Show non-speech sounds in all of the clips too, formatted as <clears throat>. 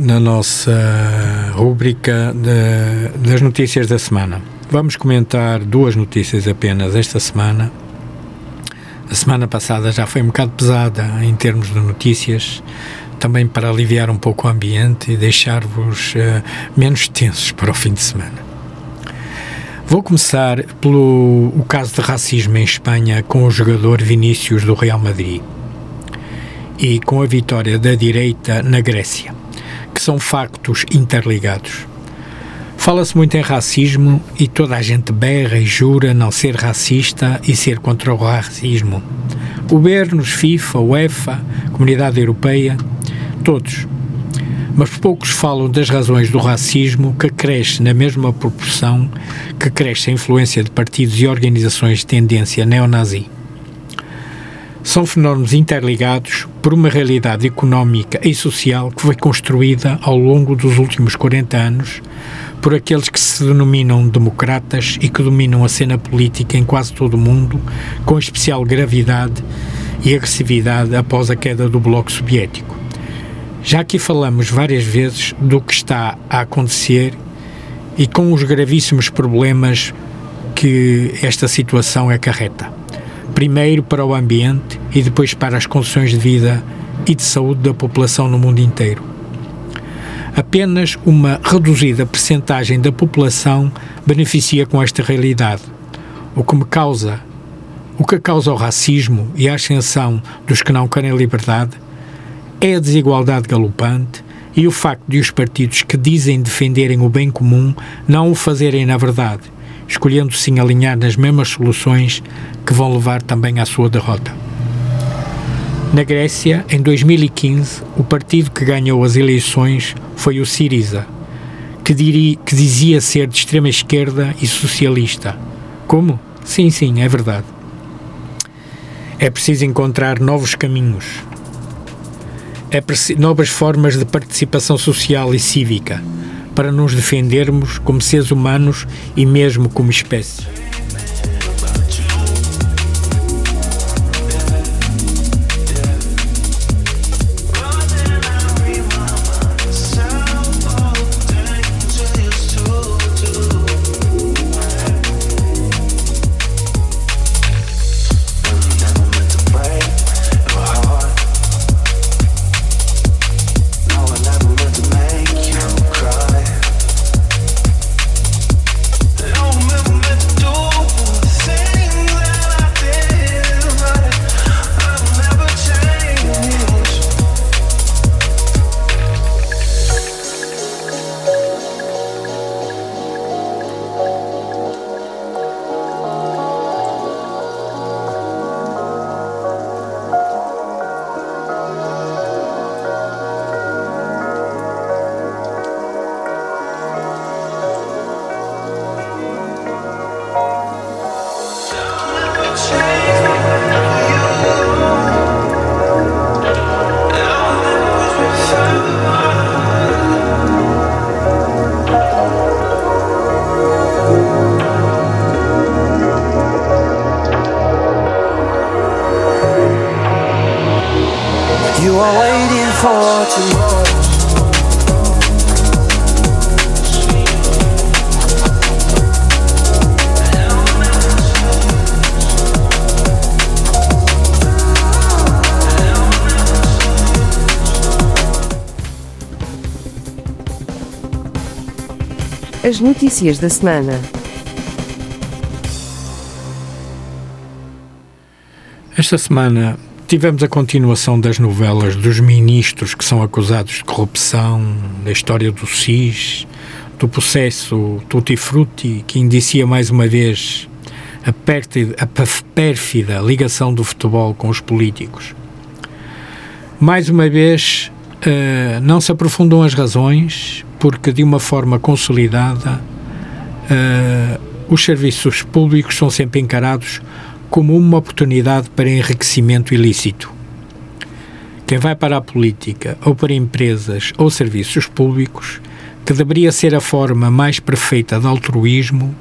na nossa rúbrica das notícias da semana. Vamos comentar duas notícias apenas esta semana. A semana passada já foi um bocado pesada em termos de notícias, também para aliviar um pouco o ambiente e deixar-vos uh, menos tensos para o fim de semana. Vou começar pelo o caso de racismo em Espanha com o jogador Vinícius do Real Madrid e com a vitória da direita na Grécia, que são factos interligados. Fala-se muito em racismo e toda a gente berra e jura não ser racista e ser contra o racismo. Governos, FIFA, UEFA, Comunidade Europeia, todos mas poucos falam das razões do racismo que cresce na mesma proporção que cresce a influência de partidos e organizações de tendência neonazi. São fenómenos interligados por uma realidade económica e social que foi construída ao longo dos últimos 40 anos por aqueles que se denominam democratas e que dominam a cena política em quase todo o mundo, com especial gravidade e agressividade após a queda do Bloco Soviético. Já aqui falamos várias vezes do que está a acontecer e com os gravíssimos problemas que esta situação acarreta. Primeiro para o ambiente e depois para as condições de vida e de saúde da população no mundo inteiro. Apenas uma reduzida percentagem da população beneficia com esta realidade, o que me causa, o que causa o racismo e a ascensão dos que não querem liberdade é a desigualdade galopante e o facto de os partidos que dizem defenderem o bem comum não o fazerem na verdade, escolhendo sim alinhar nas mesmas soluções que vão levar também à sua derrota. Na Grécia, em 2015, o partido que ganhou as eleições foi o Siriza, que, diria, que dizia ser de extrema esquerda e socialista. Como? Sim, sim, é verdade. É preciso encontrar novos caminhos, é novas formas de participação social e cívica para nos defendermos como seres humanos e mesmo como espécie. As notícias da semana. Esta semana tivemos a continuação das novelas dos ministros que são acusados de corrupção, da história do SIS, do processo Tutti Frutti, que indicia mais uma vez a, pérfida, a pérfida ligação do futebol com os políticos. Mais uma vez, uh, não se aprofundam as razões, porque de uma forma consolidada uh, os serviços públicos são sempre encarados como uma oportunidade para enriquecimento ilícito. Quem vai para a política ou para empresas ou serviços públicos, que deveria ser a forma mais perfeita de altruísmo,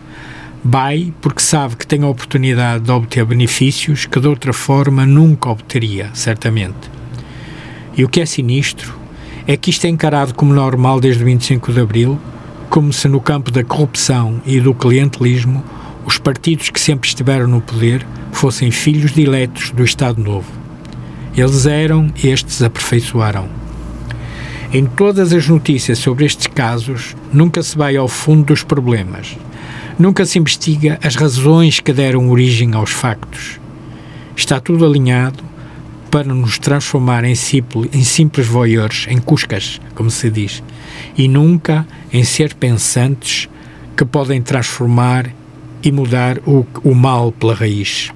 vai porque sabe que tem a oportunidade de obter benefícios que de outra forma nunca obteria, certamente. E o que é sinistro É que isto é encarado como normal desde o 25 de Abril, como se no campo da corrupção e do clientelismo os partidos que sempre estiveram no poder fossem filhos diletos do Estado Novo. Eles eram, estes aperfeiçoaram. Em todas as notícias sobre estes casos, nunca se vai ao fundo dos problemas. Nunca se investiga as razões que deram origem aos factos. Está tudo alinhado para nos transformar em, simples, em simples voyeurs, em cuscas, como se diz, e nunca em ser pensantes que podem transformar e mudar o, o mal pela raiz.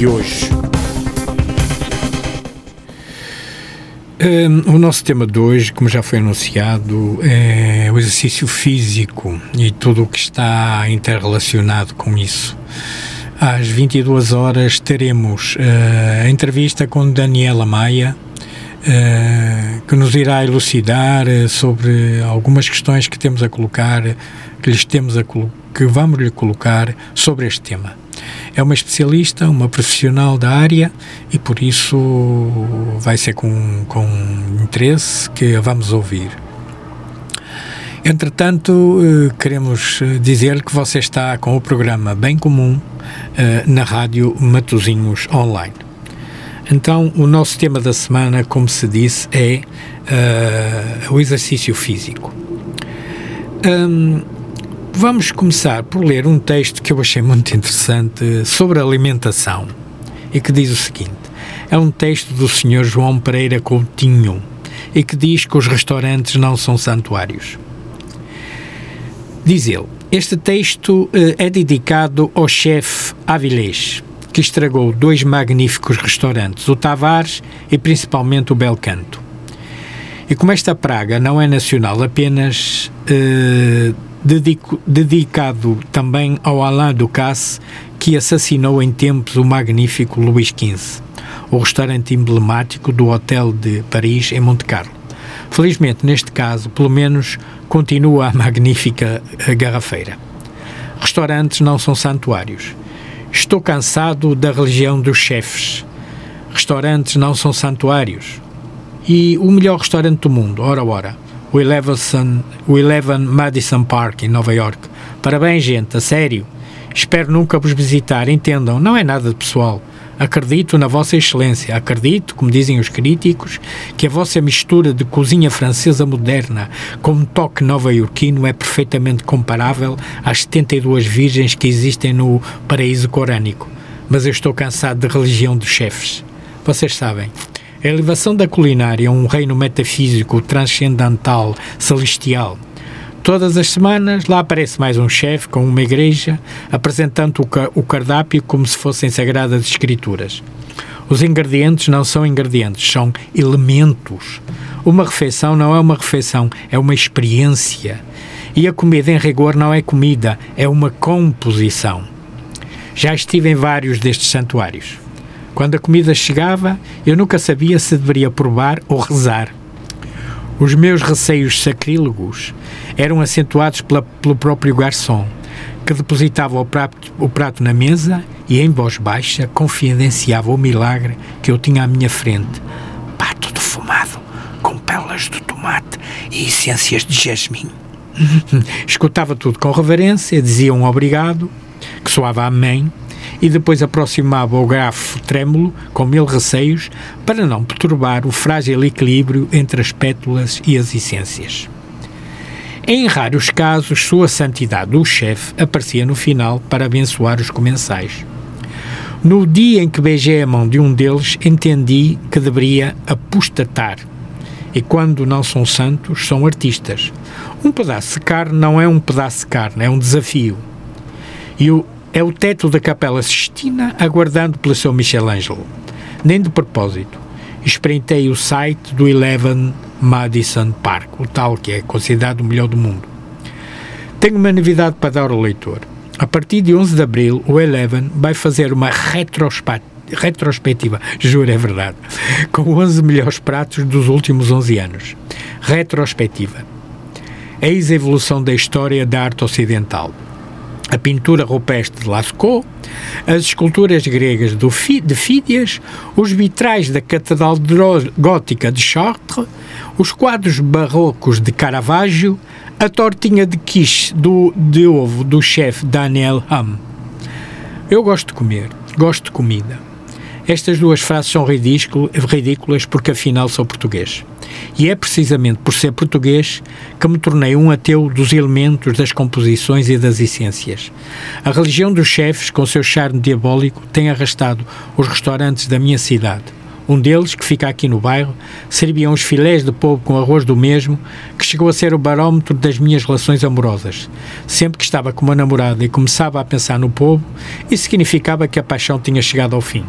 De hoje. Um, o nosso tema de hoje, como já foi anunciado, é o exercício físico e tudo o que está interrelacionado com isso. Às 22 horas teremos uh, a entrevista com Daniela Maia, uh, que nos irá elucidar uh, sobre algumas questões que temos a colocar, que lhes temos a que vamos lhe colocar sobre este tema. Especialista, uma profissional da área e por isso vai ser com, com interesse que a vamos ouvir. Entretanto, eh, queremos eh, dizer que você está com o programa Bem Comum eh, na rádio Matozinhos Online. Então, o nosso tema da semana, como se disse, é uh, o exercício físico. Um, Vamos começar por ler um texto que eu achei muito interessante sobre alimentação e que diz o seguinte: é um texto do Sr. João Pereira Coutinho e que diz que os restaurantes não são santuários. Diz ele: Este texto eh, é dedicado ao chefe Avilés, que estragou dois magníficos restaurantes, o Tavares e principalmente o Belcanto. E como esta praga não é nacional apenas. Eh, dedico, dedicado também ao Alain Ducasse, que assassinou em tempos o magnífico Luís XV, o restaurante emblemático do Hotel de Paris, em Monte Carlo. Felizmente, neste caso, pelo menos, continua a magnífica garrafeira. Restaurantes não são santuários. Estou cansado da religião dos chefes. Restaurantes não são santuários. E o melhor restaurante do mundo, ora ora, o Eleven, o Eleven Madison Park, em Nova York. Parabéns, gente, a sério. Espero nunca vos visitar, entendam, não é nada pessoal. Acredito na vossa excelência, acredito, como dizem os críticos, que a vossa mistura de cozinha francesa moderna com um toque nova-iorquino é perfeitamente comparável às 72 virgens que existem no paraíso corânico. Mas eu estou cansado de religião dos chefes. Vocês sabem, a elevação da culinária a um reino metafísico, transcendental, celestial. Todas as semanas lá aparece mais um chefe com uma igreja apresentando o cardápio como se fossem sagradas escrituras. Os ingredientes não são ingredientes, são elementos. Uma refeição não é uma refeição, é uma experiência. E a comida, em rigor, não é comida, é uma composição. Já estive em vários destes santuários. Quando a comida chegava, eu nunca sabia se deveria provar ou rezar. Os meus receios sacrílegos eram acentuados pela, pelo próprio garçom, que depositava o prato, o prato na mesa e, em voz baixa, confidenciava o milagre que eu tinha à minha frente. Pato defumado, com pérolas de tomate e essências de jasmim. <laughs> Escutava tudo com reverência, dizia um obrigado, que soava amém, e depois aproximava o grafo trêmulo, com mil receios, para não perturbar o frágil equilíbrio entre as pétalas e as essências. Em raros casos, Sua Santidade, o chefe, aparecia no final para abençoar os comensais. No dia em que beijei a mão de um deles, entendi que deveria apostatar. E quando não são santos, são artistas. Um pedaço de carne não é um pedaço de carne, é um desafio. E o é o teto da Capela Sistina aguardando pelo seu Michelangelo. Nem de propósito. Espreitei o site do Eleven Madison Park, o tal que é considerado o melhor do mundo. Tenho uma novidade para dar ao leitor. A partir de 11 de abril, o Eleven vai fazer uma retrospectiva, juro, é verdade, com 11 melhores pratos dos últimos 11 anos. Retrospectiva. Eis a evolução da história da arte ocidental a pintura rupestre de Lascaux, as esculturas gregas de Fídias, os vitrais da Catedral Gótica de Chartres, os quadros barrocos de Caravaggio, a tortinha de quiche do, de ovo do chefe Daniel Ham. Eu gosto de comer, gosto de comida. Estas duas frases são ridículas porque afinal sou português. E é precisamente por ser português que me tornei um ateu dos elementos, das composições e das essências. A religião dos chefes, com seu charme diabólico, tem arrastado os restaurantes da minha cidade. Um deles, que fica aqui no bairro, servia uns filés de polvo com arroz do mesmo, que chegou a ser o barómetro das minhas relações amorosas. Sempre que estava com uma namorada e começava a pensar no povo, isso significava que a paixão tinha chegado ao fim.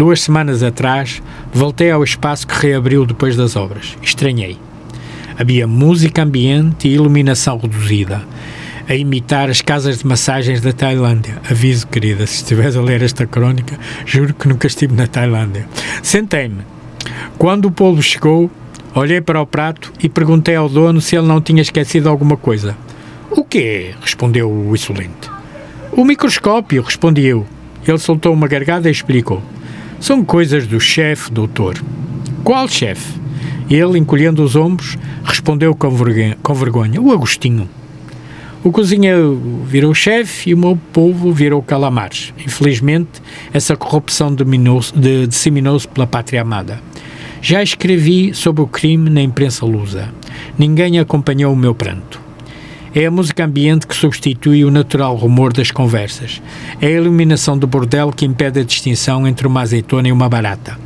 Duas semanas atrás, voltei ao espaço que reabriu depois das obras. Estranhei. Havia música ambiente e iluminação reduzida, a imitar as casas de massagens da Tailândia. Aviso, querida, se estiveres a ler esta crónica, juro que nunca estive na Tailândia. Sentei-me. Quando o polvo chegou, olhei para o prato e perguntei ao dono se ele não tinha esquecido alguma coisa. O quê? respondeu o insolente. O microscópio, respondi eu. Ele soltou uma gargada e explicou. São coisas do chefe, doutor. Qual chefe? Ele, encolhendo os ombros, respondeu com vergonha, com vergonha o Agostinho. O cozinheiro virou chefe e o meu povo virou calamares. Infelizmente, essa corrupção disseminou-se pela pátria amada. Já escrevi sobre o crime na imprensa lusa. Ninguém acompanhou o meu pranto. É a música ambiente que substitui o natural rumor das conversas. É a iluminação do bordel que impede a distinção entre uma azeitona e uma barata.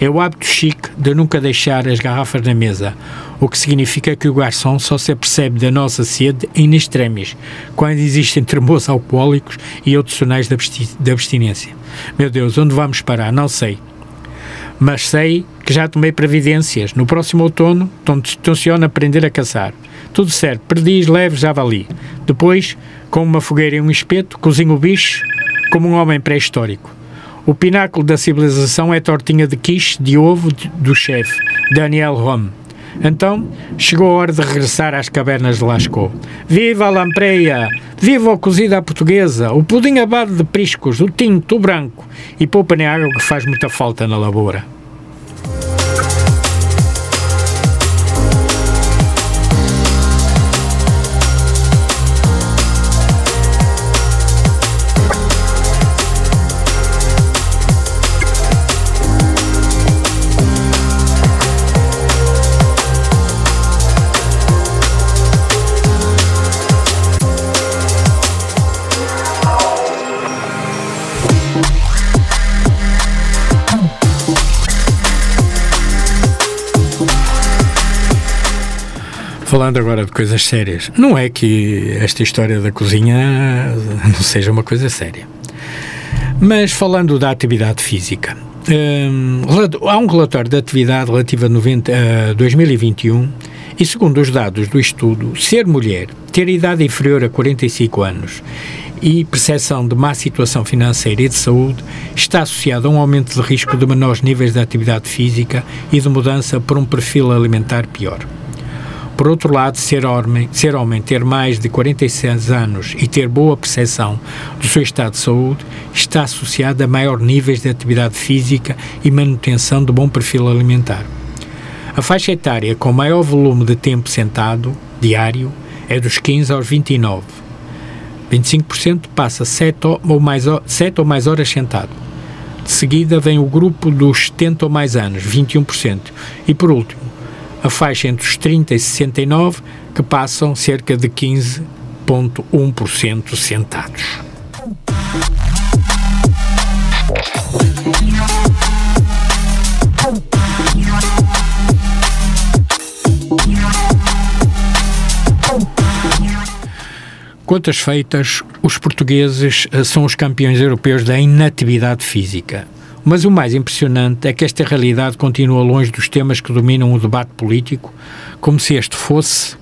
É o hábito chique de nunca deixar as garrafas na mesa, o que significa que o garçom só se apercebe da nossa sede em extremis, quando existem termos alcoólicos e outros sinais de, de abstinência. Meu Deus, onde vamos parar? Não sei. Mas sei que já tomei previdências. No próximo outono, tenciono aprender a caçar. Tudo certo, perdiz, leve, javali. Depois, com uma fogueira e um espeto, cozinho o bicho como um homem pré-histórico. O pináculo da civilização é tortinha de quiche de ovo do chefe, Daniel Home. Então, chegou a hora de regressar às cavernas de Lascaux. Viva a lampreia! Viva a cozida à portuguesa! O pudim abado de priscos, o tinto, o branco! E poupa nem água que faz muita falta na lavoura. Falando agora de coisas sérias, não é que esta história da cozinha não seja uma coisa séria. Mas falando da atividade física, hum, há um relatório de atividade relativa a, 90, a 2021 e, segundo os dados do estudo, ser mulher, ter idade inferior a 45 anos e percepção de má situação financeira e de saúde está associado a um aumento de risco de menores níveis de atividade física e de mudança por um perfil alimentar pior. Por outro lado, ser homem, ser homem, ter mais de 46 anos e ter boa percepção do seu estado de saúde está associado a maior níveis de atividade física e manutenção de bom perfil alimentar. A faixa etária com maior volume de tempo sentado, diário, é dos 15 aos 29. 25% passa 7 ou, mais, 7 ou mais horas sentado. De seguida vem o grupo dos 70 ou mais anos, 21%. E por último, a faixa entre os 30 e 69, que passam cerca de 15,1% sentados. Quantas feitas, os portugueses eh, são os campeões europeus da inatividade física. Mas o mais impressionante é que esta realidade continua longe dos temas que dominam o debate político, como se este fosse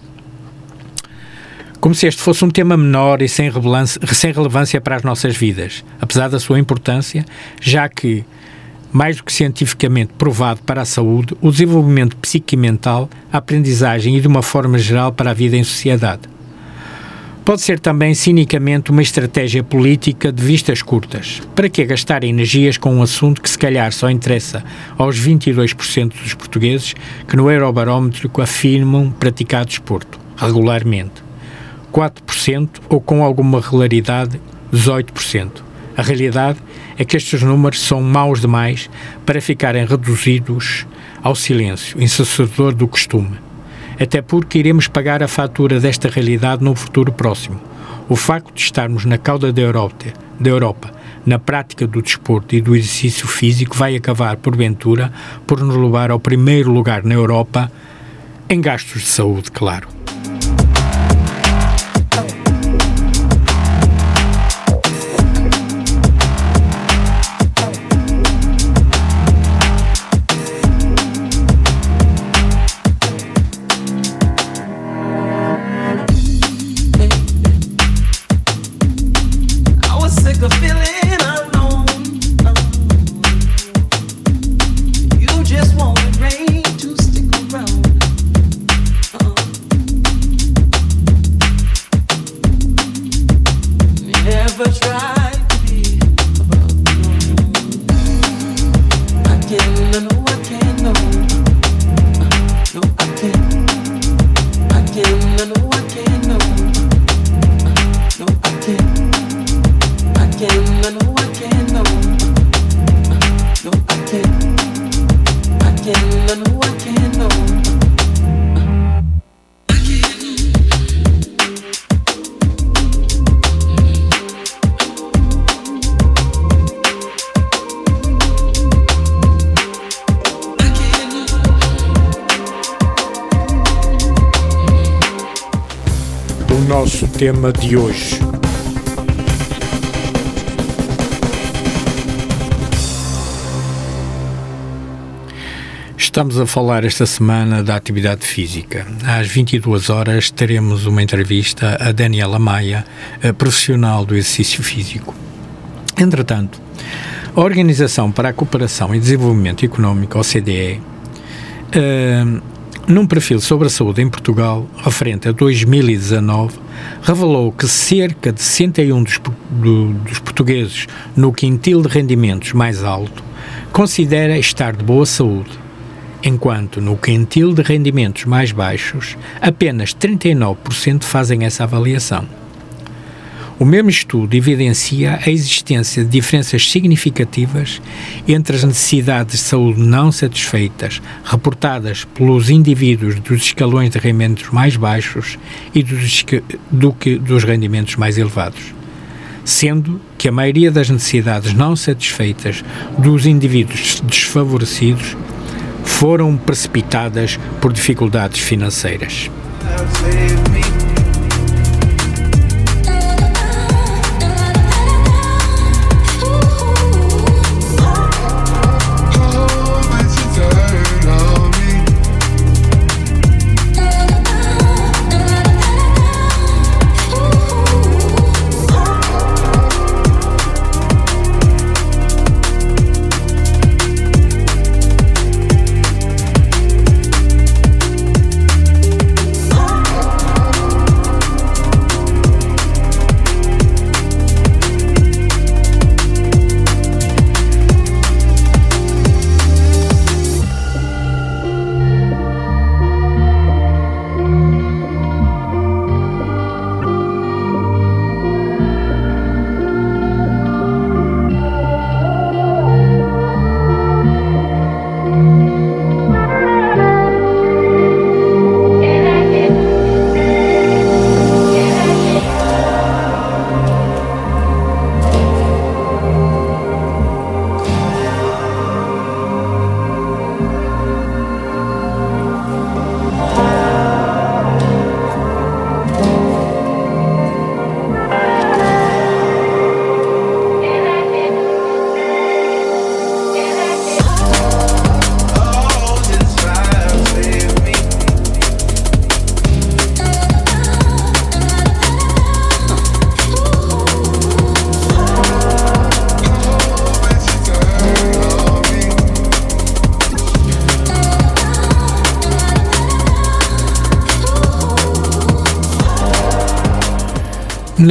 como se este fosse um tema menor e sem, sem relevância para as nossas vidas, apesar da sua importância, já que, mais do que cientificamente provado para a saúde, o desenvolvimento psiquimental, mental, a aprendizagem e, de uma forma geral, para a vida em sociedade. Pode ser também cinicamente uma estratégia política de vistas curtas. Para que gastar energias com um assunto que se calhar só interessa aos 22% dos portugueses que no Eurobarómetro afirmam praticar desporto, regularmente? 4% ou com alguma regularidade 18%. A realidade é que estes números são maus demais para ficarem reduzidos ao silêncio, ensacedor do costume até porque iremos pagar a fatura desta realidade no futuro próximo. O facto de estarmos na cauda da Europa, da Europa na prática do desporto e do exercício físico vai acabar, porventura, por nos levar ao primeiro lugar na Europa em gastos de saúde, claro. De hoje. Estamos a falar esta semana da atividade física. Às 22 horas teremos uma entrevista a Daniela Maia, a profissional do exercício físico. Entretanto, a Organização para a Cooperação e Desenvolvimento Económico, OCDE, uh, num perfil sobre a saúde em Portugal, referente a 2019, revelou que cerca de 61 dos, do, dos portugueses no quintil de rendimentos mais alto considera estar de boa saúde, enquanto no quintil de rendimentos mais baixos apenas 39% fazem essa avaliação. O mesmo estudo evidencia a existência de diferenças significativas entre as necessidades de saúde não satisfeitas reportadas pelos indivíduos dos escalões de rendimentos mais baixos e dos, do que dos rendimentos mais elevados. Sendo que a maioria das necessidades não satisfeitas dos indivíduos desfavorecidos foram precipitadas por dificuldades financeiras.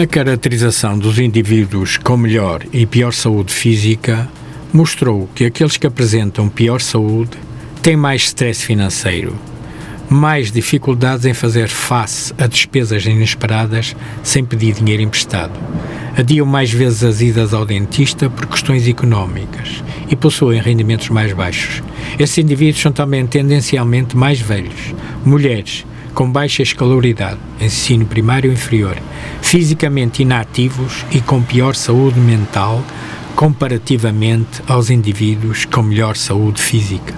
Na caracterização dos indivíduos com melhor e pior saúde física, mostrou que aqueles que apresentam pior saúde têm mais stress financeiro, mais dificuldades em fazer face a despesas inesperadas sem pedir dinheiro emprestado, adiam mais vezes as idas ao dentista por questões económicas e possuem rendimentos mais baixos. Esses indivíduos são também tendencialmente mais velhos, mulheres com baixa escolaridade, ensino primário inferior, fisicamente inativos e com pior saúde mental comparativamente aos indivíduos com melhor saúde física.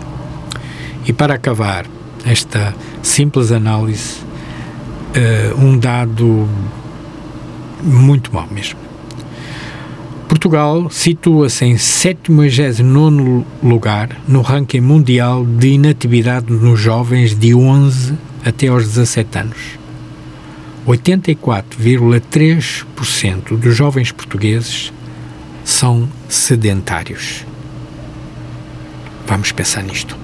E para acabar esta simples análise, uh, um dado muito mau mesmo. Portugal situa-se em 79 lugar no ranking mundial de inatividade nos jovens de 11 até aos 17 anos. 84,3% dos jovens portugueses são sedentários. Vamos pensar nisto.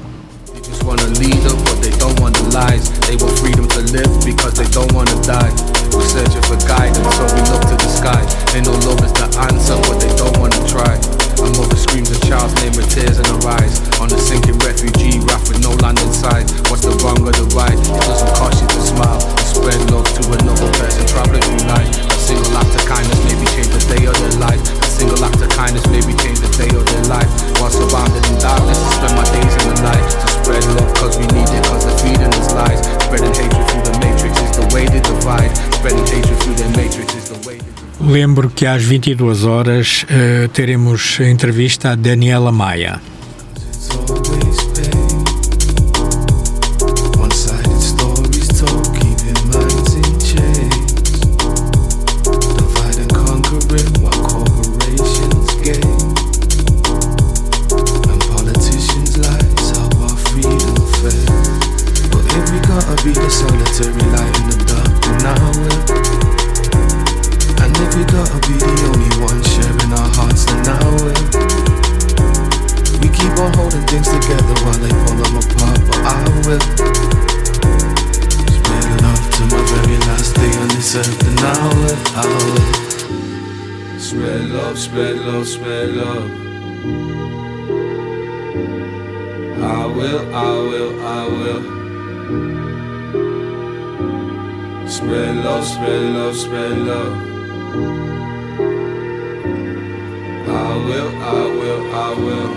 We're searching for guidance, so we look to the sky. Love is the answer, but they don't want to try. A mother screams a child's name with tears in her eyes. On a sinking refugee raft with no land inside. What's the wrong or the right? It doesn't cost you to smile. And spread love to another person traveling through life. A single act of kindness maybe change the day of their life. A single act of kindness maybe change the day of their life. While surrounded in darkness, I spend my days in the light. To spread love cause we need it, cause the feeding is lies. Spreading hatred through the matrix is the way they divide. Spreading hatred through the matrix is the way they Lembro que às 22 horas uh, teremos entrevista a Daniela Maia. spread love, spread love. I will, I will, I will.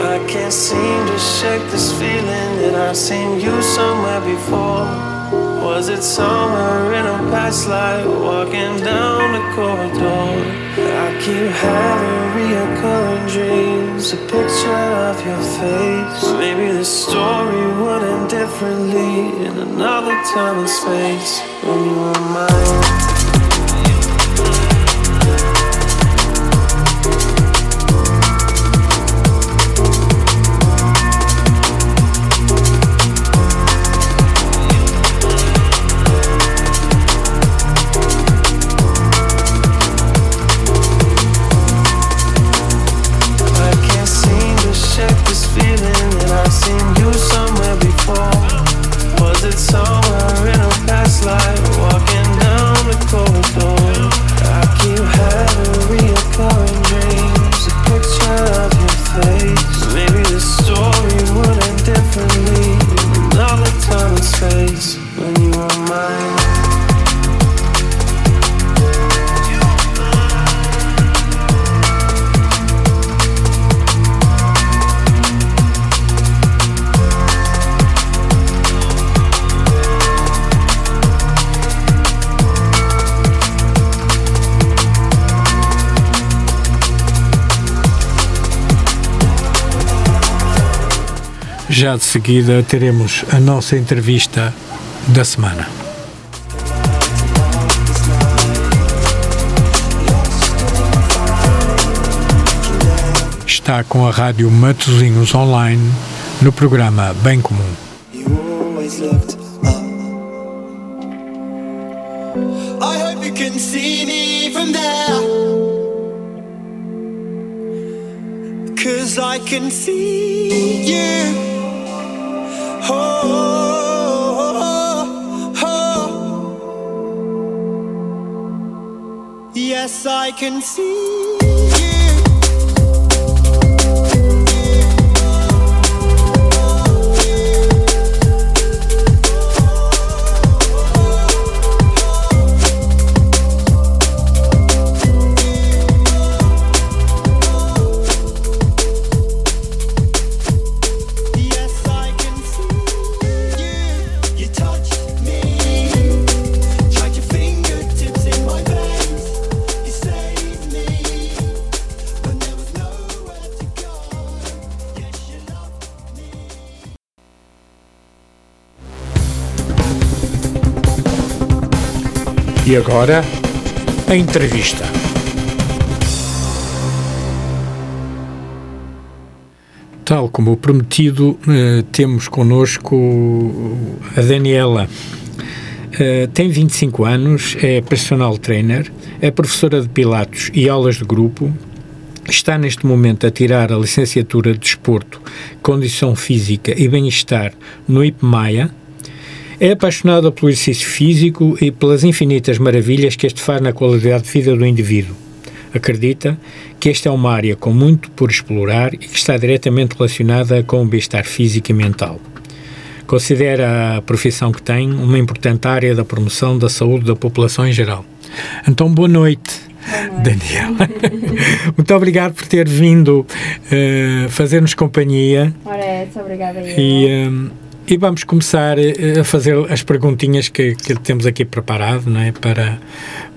I can't seem to shake this feeling that I've seen you somewhere before. Was it somewhere in a past life? Walking down the corridor. I keep having reoccurring dreams. A picture of your face. Maybe the story would end differently in another time and space. When you were mine. Já de seguida teremos a nossa entrevista da semana. Está com a Rádio Matozinhos Online no programa Bem Comum. Can see. E agora, a entrevista. Tal como prometido, eh, temos connosco a Daniela. Uh, tem 25 anos, é personal trainer, é professora de Pilates e aulas de grupo, está neste momento a tirar a licenciatura de Desporto, Condição Física e Bem-Estar no IPMAIA. É apaixonada pelo exercício físico e pelas infinitas maravilhas que este faz na qualidade de vida do indivíduo. Acredita que esta é uma área com muito por explorar e que está diretamente relacionada com o bem-estar físico e mental. Considera a profissão que tem uma importante área da promoção da saúde da população em geral. Então, boa noite. Daniel. <laughs> Muito obrigado por ter vindo uh, fazer-nos companhia. Ora, é, obrigada. E, um, e vamos começar eh, a fazer as perguntinhas que, que temos aqui preparado, não é? Para,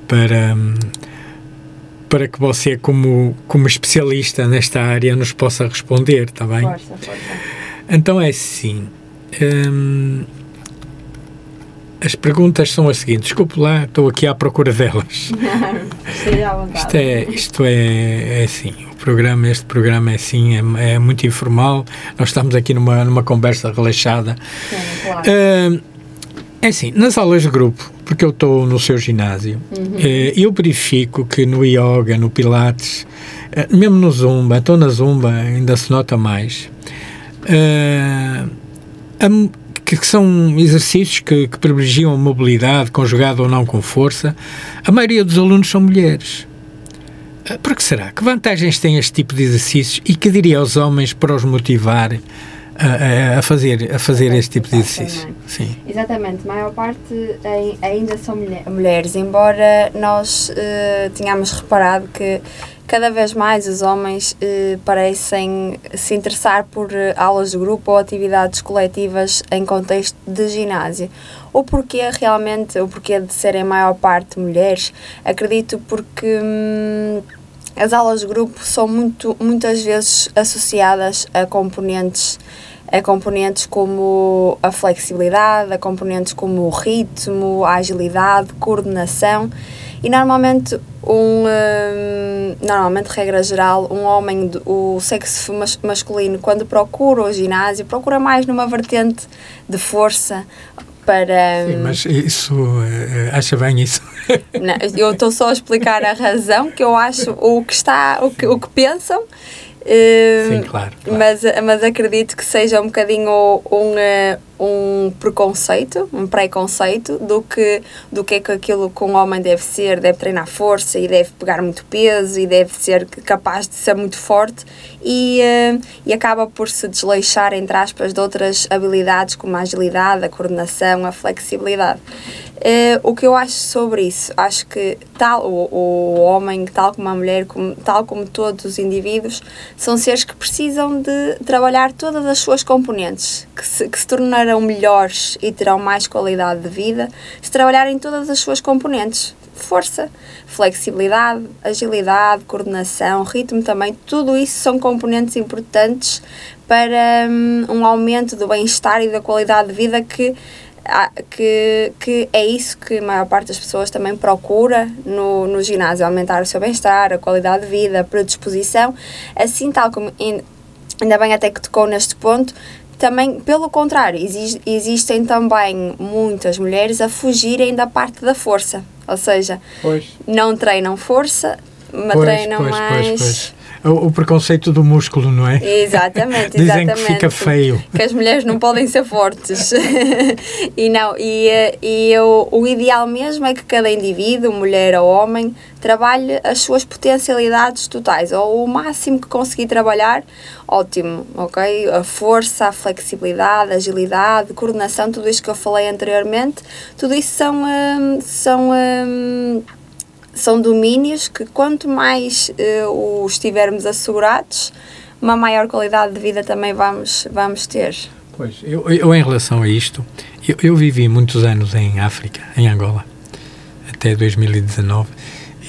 para, para que você, como, como especialista nesta área, nos possa responder, está bem? Força, força. Então é assim. Um, as perguntas são as seguintes. Desculpe lá, estou aqui à procura delas. <laughs> Isto é, isto é, é assim, programa, este programa é assim, é, é muito informal. Nós estamos aqui numa, numa conversa relaxada. Sim, claro. Uh, é assim, nas aulas de grupo, porque eu estou no seu ginásio, Uhum. uh, eu verifico que no yoga, no pilates, uh, mesmo no zumba, estou na zumba, ainda se nota mais. A, que são exercícios que, que privilegiam a mobilidade, conjugada ou não com força, a maioria dos alunos são mulheres. Por que será? Que vantagens tem este tipo de exercícios e que diria aos homens para os motivar a, a- a fazer, a fazer este tipo de exercício? Sim. Exatamente, a maior parte ai- ainda são mulher- mulheres, embora nós eh, tenhamos reparado que cada vez mais os homens eh, parecem se interessar por eh, aulas de grupo ou atividades coletivas em contexto de ginásio. O porquê realmente, o porquê de serem maior parte mulheres, acredito porque hum, as aulas de grupo são muito, muitas vezes associadas a componentes a componentes como a flexibilidade, a componentes como o ritmo, a agilidade, coordenação e normalmente um hum, normalmente regra geral um homem o sexo mas- masculino quando procura o ginásio procura mais numa vertente de força para Sim, mas isso, eh, acha bem isso? não, eu estou só a explicar a razão que eu acho o que está o que, o que pensam hum, Sim, claro. claro. mas, mas acredito que seja um bocadinho um, eh, um preconceito, um preconceito do que, do que é que aquilo que um homem deve ser, deve treinar força e deve pegar muito peso e deve ser capaz de ser muito forte e, eh, e acaba por se desleixar, entre aspas, de outras habilidades como a agilidade, a coordenação, a flexibilidade. Eh, o que eu acho sobre isso, acho que tal o, o homem, tal como a mulher, como, tal como todos os indivíduos, são seres que precisam de trabalhar todas as suas componentes, que se, que se tornarão melhores e terão mais qualidade de vida se trabalharem todas as suas componentes. Força, flexibilidade, agilidade, coordenação, ritmo também, tudo isso são componentes importantes para hum, um aumento do bem-estar e da qualidade de vida que que, que é isso que a maior parte das pessoas também procura no, no ginásio, aumentar o seu bem-estar, a qualidade de vida, a predisposição, assim tal como, in- ainda bem até que tocou neste ponto, também, pelo contrário, exis- existem também muitas mulheres a fugirem da parte da força, ou seja, Pois. não treinam força, mas Pois, treinam pois, mais... O, o preconceito do músculo, não é? Exatamente, <laughs> Dizem que exatamente. fica feio. Que as mulheres não podem ser fortes. <laughs> e não, e, eh, e o, o ideal mesmo é que cada indivíduo, mulher ou homem, trabalhe as suas potencialidades totais, ou o máximo que conseguir trabalhar, ótimo, ok? A força, a flexibilidade, a agilidade, coordenação, tudo isto que eu falei anteriormente, tudo isso são, hum, são hum, são domínios que quanto mais eh, o estivermos assegurados, uma maior qualidade de vida também vamos, vamos ter. Pois, eu, eu em relação a isto, eu, eu vivi muitos anos em África, em Angola, até 2019.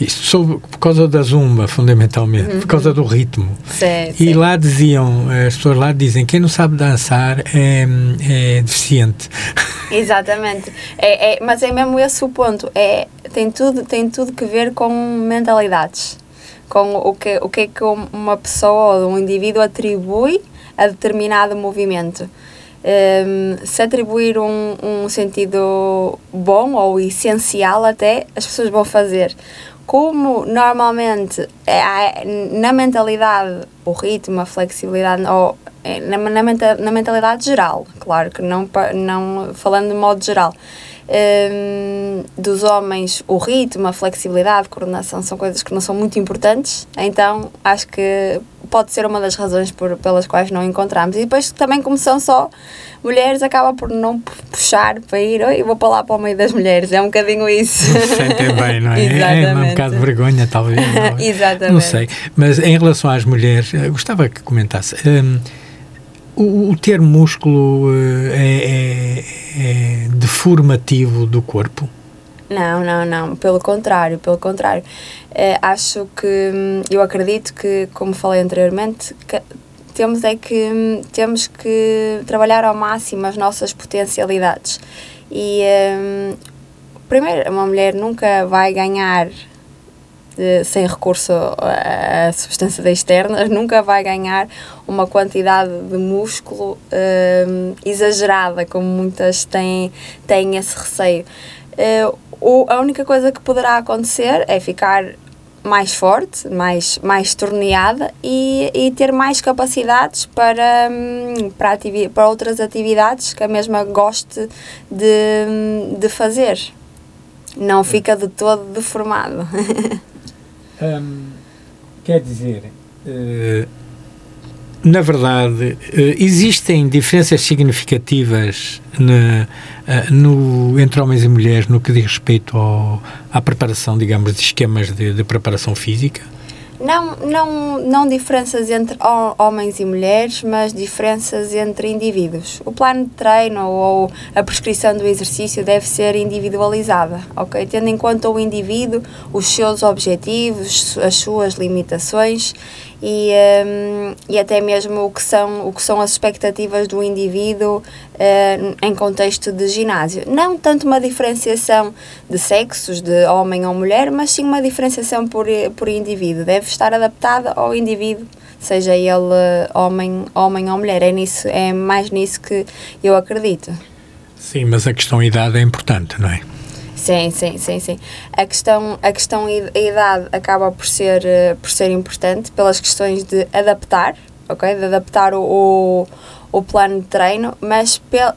Isto soube por causa da zumba, fundamentalmente, por causa do ritmo. Sim, E lá diziam, as pessoas lá dizem, quem não sabe dançar é, é deficiente. Exatamente. É, é, mas é mesmo esse o ponto. É, tem, tudo, tem tudo que ver com mentalidades. Com o que, o que é que um- uma pessoa ou um indivíduo atribui a determinado movimento. Um, se atribuir um, um sentido bom ou essencial até, as pessoas vão fazer. Como normalmente é, na mentalidade, o ritmo, a flexibilidade, ou é, na, na, na mentalidade geral, claro que não, não falando de modo geral, um, dos homens, o ritmo, a flexibilidade, a coordenação são coisas que não são muito importantes, então acho que pode ser uma das razões por, pelas quais não encontramos. E depois também, como são só mulheres, acaba por não puxar para ir, e vou para lá para o meio das mulheres, é um bocadinho isso. Sentem bem, não é? <laughs> Exatamente. É um bocado de vergonha, talvez. Não, é? <laughs> Exatamente. não sei, mas em relação às mulheres, gostava que comentasse. Um, o, o termo músculo é, é, é deformativo do corpo? Não, não, não. Pelo contrário, pelo contrário. É, acho que hum, eu acredito que, como falei anteriormente, temos é que hum, temos que trabalhar ao máximo as nossas potencialidades. E hum, primeiro, uma mulher nunca vai ganhar sem recurso a substâncias externas, nunca vai ganhar uma quantidade de músculo uh, exagerada, como muitas têm, têm esse receio. Uh, a única coisa que poderá acontecer é ficar mais forte, mais, mais torneada e, e ter mais capacidades para, hum, para, para outras atividades que a mesma goste de, de fazer. Não fica de todo deformado. <laughs> Hum, quer dizer, uh, na verdade, uh, existem diferenças significativas na, uh, no, entre homens e mulheres no que diz respeito ao, à preparação, digamos, de esquemas de, de preparação física? Não, não, não diferenças entre homens e mulheres, mas diferenças entre indivíduos. O plano de treino ou a prescrição do exercício deve ser individualizada, ok? Tendo em conta o indivíduo, os seus objetivos, as suas limitações e, um, e até mesmo o que são, o que são as expectativas do indivíduo uh, em contexto de ginásio. Não tanto uma diferenciação de sexos, de homem ou mulher, mas sim uma diferenciação por, por indivíduo. Deve estar adaptada ao indivíduo, seja ele homem, homem ou mulher. É, nisso, é mais nisso que eu acredito. Sim, mas a questão idade é importante, não é? Sim, sim, sim, sim. A questão, a questão a idade acaba por ser, eh, por ser importante pelas questões de adaptar, ok? De adaptar o, o, o plano de treino, mas pel,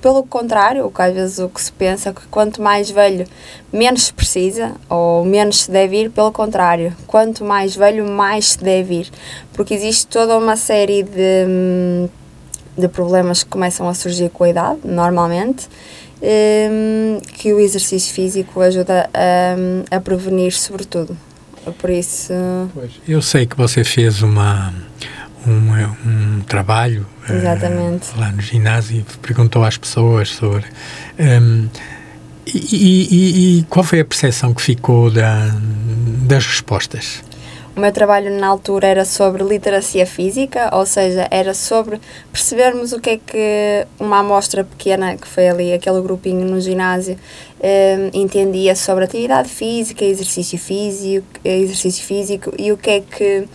pelo contrário, que às vezes o que se pensa que quanto mais velho, menos se precisa ou menos se deve ir, pelo contrário, quanto mais velho, mais se deve ir, porque existe toda uma série de, de problemas que começam a surgir com a idade, normalmente, um, que o exercício físico ajuda a, a prevenir, sobretudo. Por isso. Pois, eu sei que você fez uma, um, um trabalho uh, lá no ginásio e perguntou às pessoas sobre. Um, e, e, e, qual foi a percepção que ficou da, das respostas? O meu trabalho na altura era sobre literacia física, ou seja, era sobre percebermos o que é que uma amostra pequena, que foi ali aquele grupinho no ginásio, eh, entendia sobre atividade física, exercício físico, exercício físico e o que é que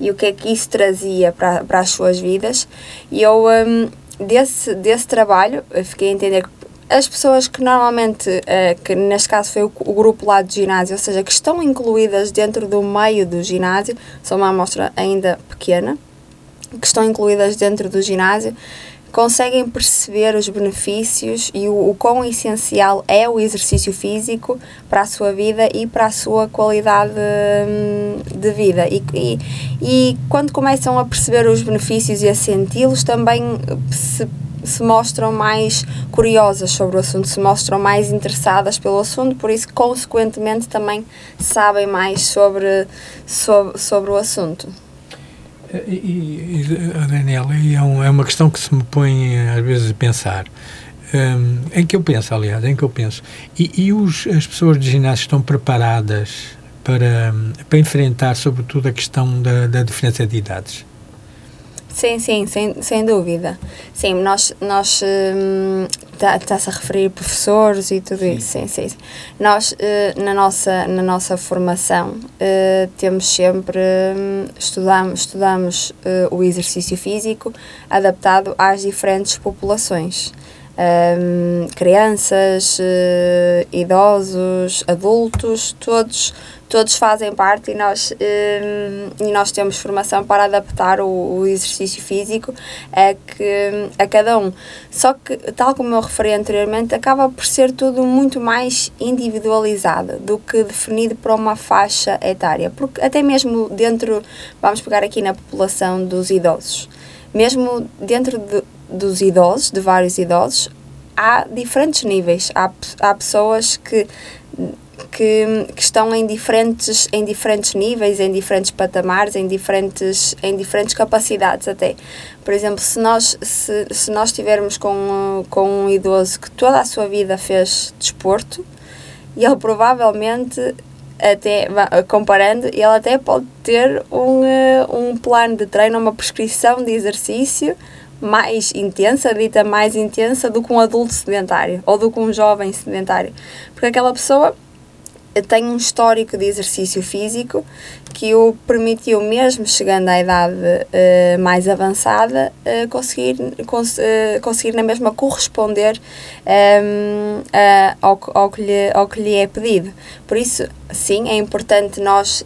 e o que é que isso trazia para, para as suas vidas. E eu, um, desse, desse trabalho, fiquei a entender que as pessoas que normalmente, uh, que neste caso foi o, o, grupo lá de ginásio, ou seja, que estão incluídas dentro do meio do ginásio, são uma amostra ainda pequena, que estão incluídas dentro do ginásio, conseguem perceber os benefícios e o, o quão essencial é o exercício físico para a sua vida e para a sua qualidade hum, de vida. E, e, e quando começam a perceber os benefícios e a senti-los, também se se mostram mais curiosas sobre o assunto, se mostram mais interessadas pelo assunto, por isso, consequentemente, também sabem mais sobre, sobre, sobre o assunto. E, e, Daniela, é, um, é uma questão que se me põe às vezes a pensar. Um, em que eu penso, aliás, em que eu penso. E, e os, as pessoas de ginásio estão preparadas para, para enfrentar, sobretudo, a questão da, da diferença de idades? Sim, sim, sem, sem dúvida. Sim, nós, nós hum, está-se a referir a professores e tudo isso, sim, sim. sim. Nós, uh, na, nossa, na nossa formação, uh, temos sempre, um, estudamos, estudamos uh, o exercício físico adaptado às diferentes populações. Um, crianças, idosos, adultos, todos todos fazem parte e nós, um, e nós temos formação para adaptar o, o, exercício físico a, que, a cada um. Só que, tal como eu referi anteriormente, acaba por ser tudo muito mais individualizado do que definido para uma faixa etária. Porque até mesmo dentro, vamos pegar aqui na população dos idosos, mesmo dentro de, dos idosos, de vários idosos, há diferentes níveis. Há, há pessoas que que, que, estão em diferentes, em diferentes níveis, em diferentes patamares, em diferentes, em diferentes capacidades até. Por exemplo, se nós, se, se nós tivermos com, com um idoso que toda a sua vida fez desporto, ele provavelmente até comparando, ele até pode ter um, eh, um plano de treino, uma prescrição de exercício mais intensa, dita mais intensa do que um adulto sedentário ou do que um jovem sedentário. Porque aquela pessoa tem um histórico de exercício físico que o permitiu, mesmo chegando à idade uh, mais avançada, uh, conseguir, cons uh, conseguir na mesma corresponder um, ehm, ao, ao, que lhe, ao que lhe é pedido. Por isso, sim, é importante nós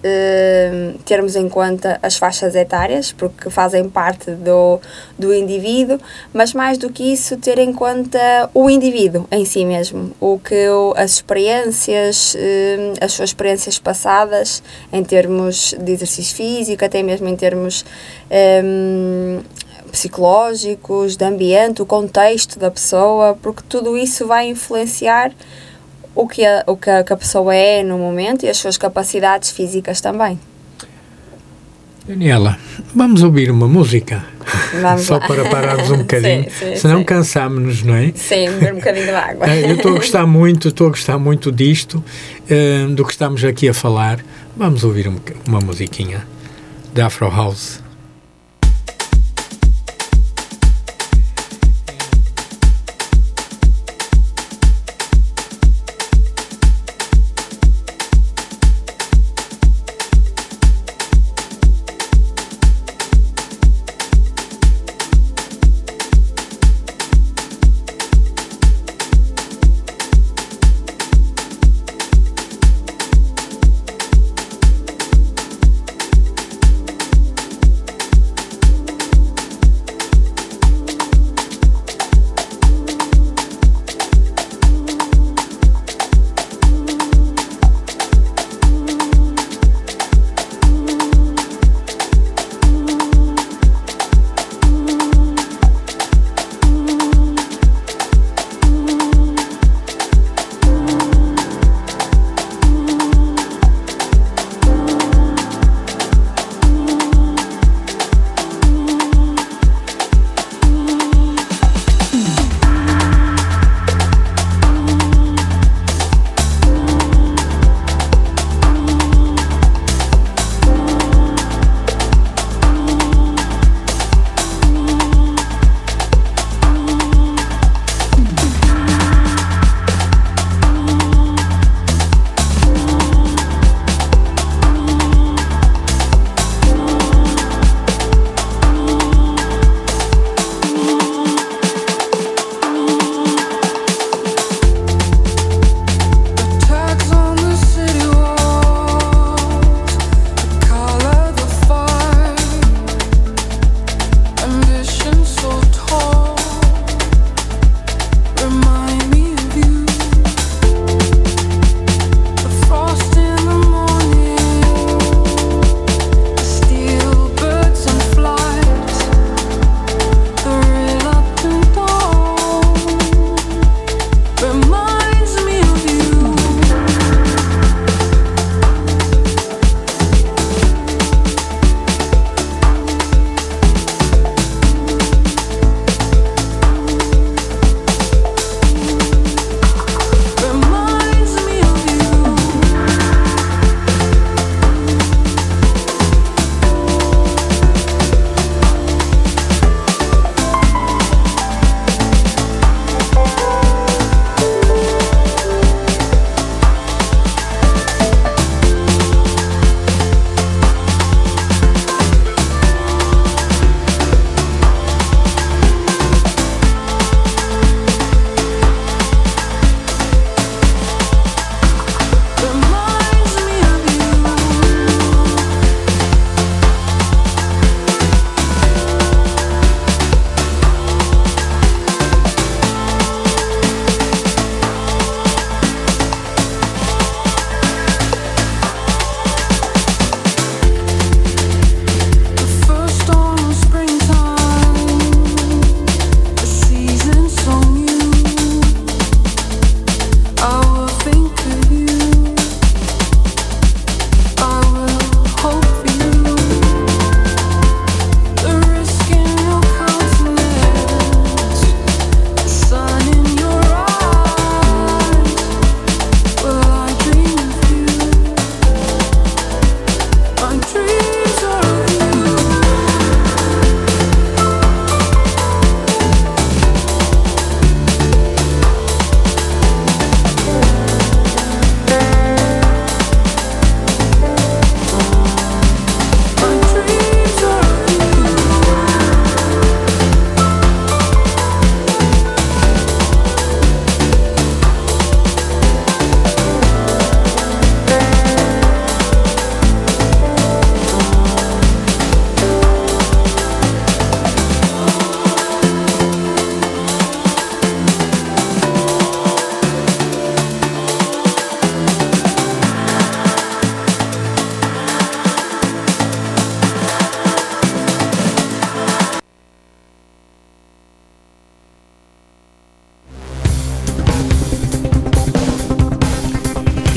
termos em conta as faixas etárias, porque fazem parte do, do indivíduo, mas mais do que isso, ter em conta o indivíduo em si mesmo, o que as experiências, as suas experiências passadas, em termos termos de exercício físico, até mesmo em termos um, psicológicos, de ambiente, o contexto da pessoa, porque tudo isso vai influenciar o que a, o que a, que a pessoa é no momento e as suas capacidades físicas também. Daniela, vamos ouvir uma música? Vamos Só lá. para pararmos um <laughs> bocadinho, sim, sim, senão cansámos-nos, não é? Sim, beber um bocadinho de <laughs> água. É, eu estou a gostar muito, estou a gostar muito disto, uh, do que estamos aqui a falar. Vamos ouvir uma, musiquinha da Afro House.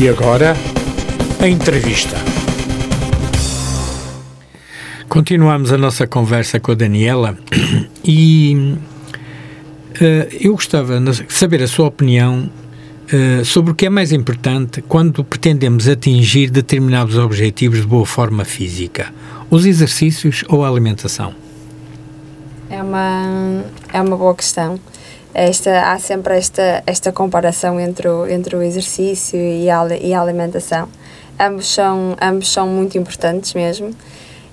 E agora, a entrevista. Continuamos a nossa conversa com a Daniela <clears throat> e eh, eu gostava de saber a sua opinião eh, sobre o que é mais importante quando pretendemos atingir determinados objetivos de boa forma física: os exercícios ou a alimentação? É uma, é uma boa questão. Esta, há sempre esta, esta comparação entre o, entre o exercício e a, e a alimentação. Ambos são, ambos são muito importantes mesmo.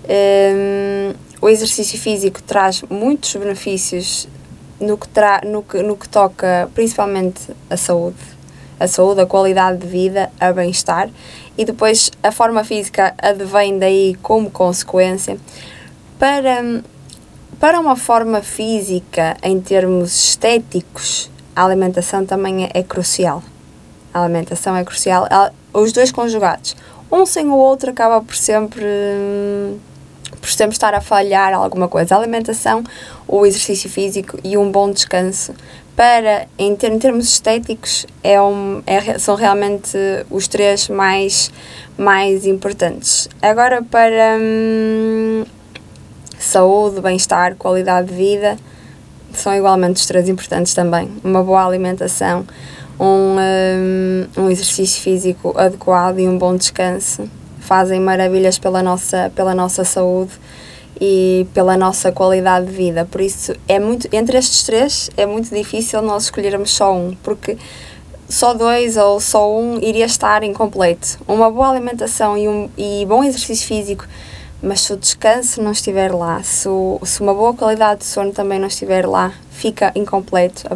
Um, o exercício físico traz muitos benefícios no que, tra, no, que, no que toca principalmente a saúde, a saúde, a qualidade de vida, a bem-estar e depois a forma física advém daí como consequência. Para, para uma forma física em termos estéticos, a alimentação também é, é crucial. A alimentação é crucial, os dois conjugados. Um sem o outro acaba por sempre por sempre estar a falhar alguma coisa. A alimentação, o exercício físico e um bom descanso para, em, em termos estéticos, é um, é, são realmente os três mais, mais importantes. Agora, para hum, saúde, bem-estar, qualidade de vida, são igualmente os três importantes também. Uma boa alimentação, um, um, um exercício físico adequado e um bom descanso fazem maravilhas pela nossa, pela nossa saúde e pela nossa qualidade de vida. Por isso, é muito entre estes três é muito difícil nós escolhermos só um, porque só dois ou só um iria estar incompleto. Uma boa alimentação e um e bom exercício físico, mas se o descanso não estiver lá, se, o, se uma boa qualidade de sono também não estiver lá, fica incompleto.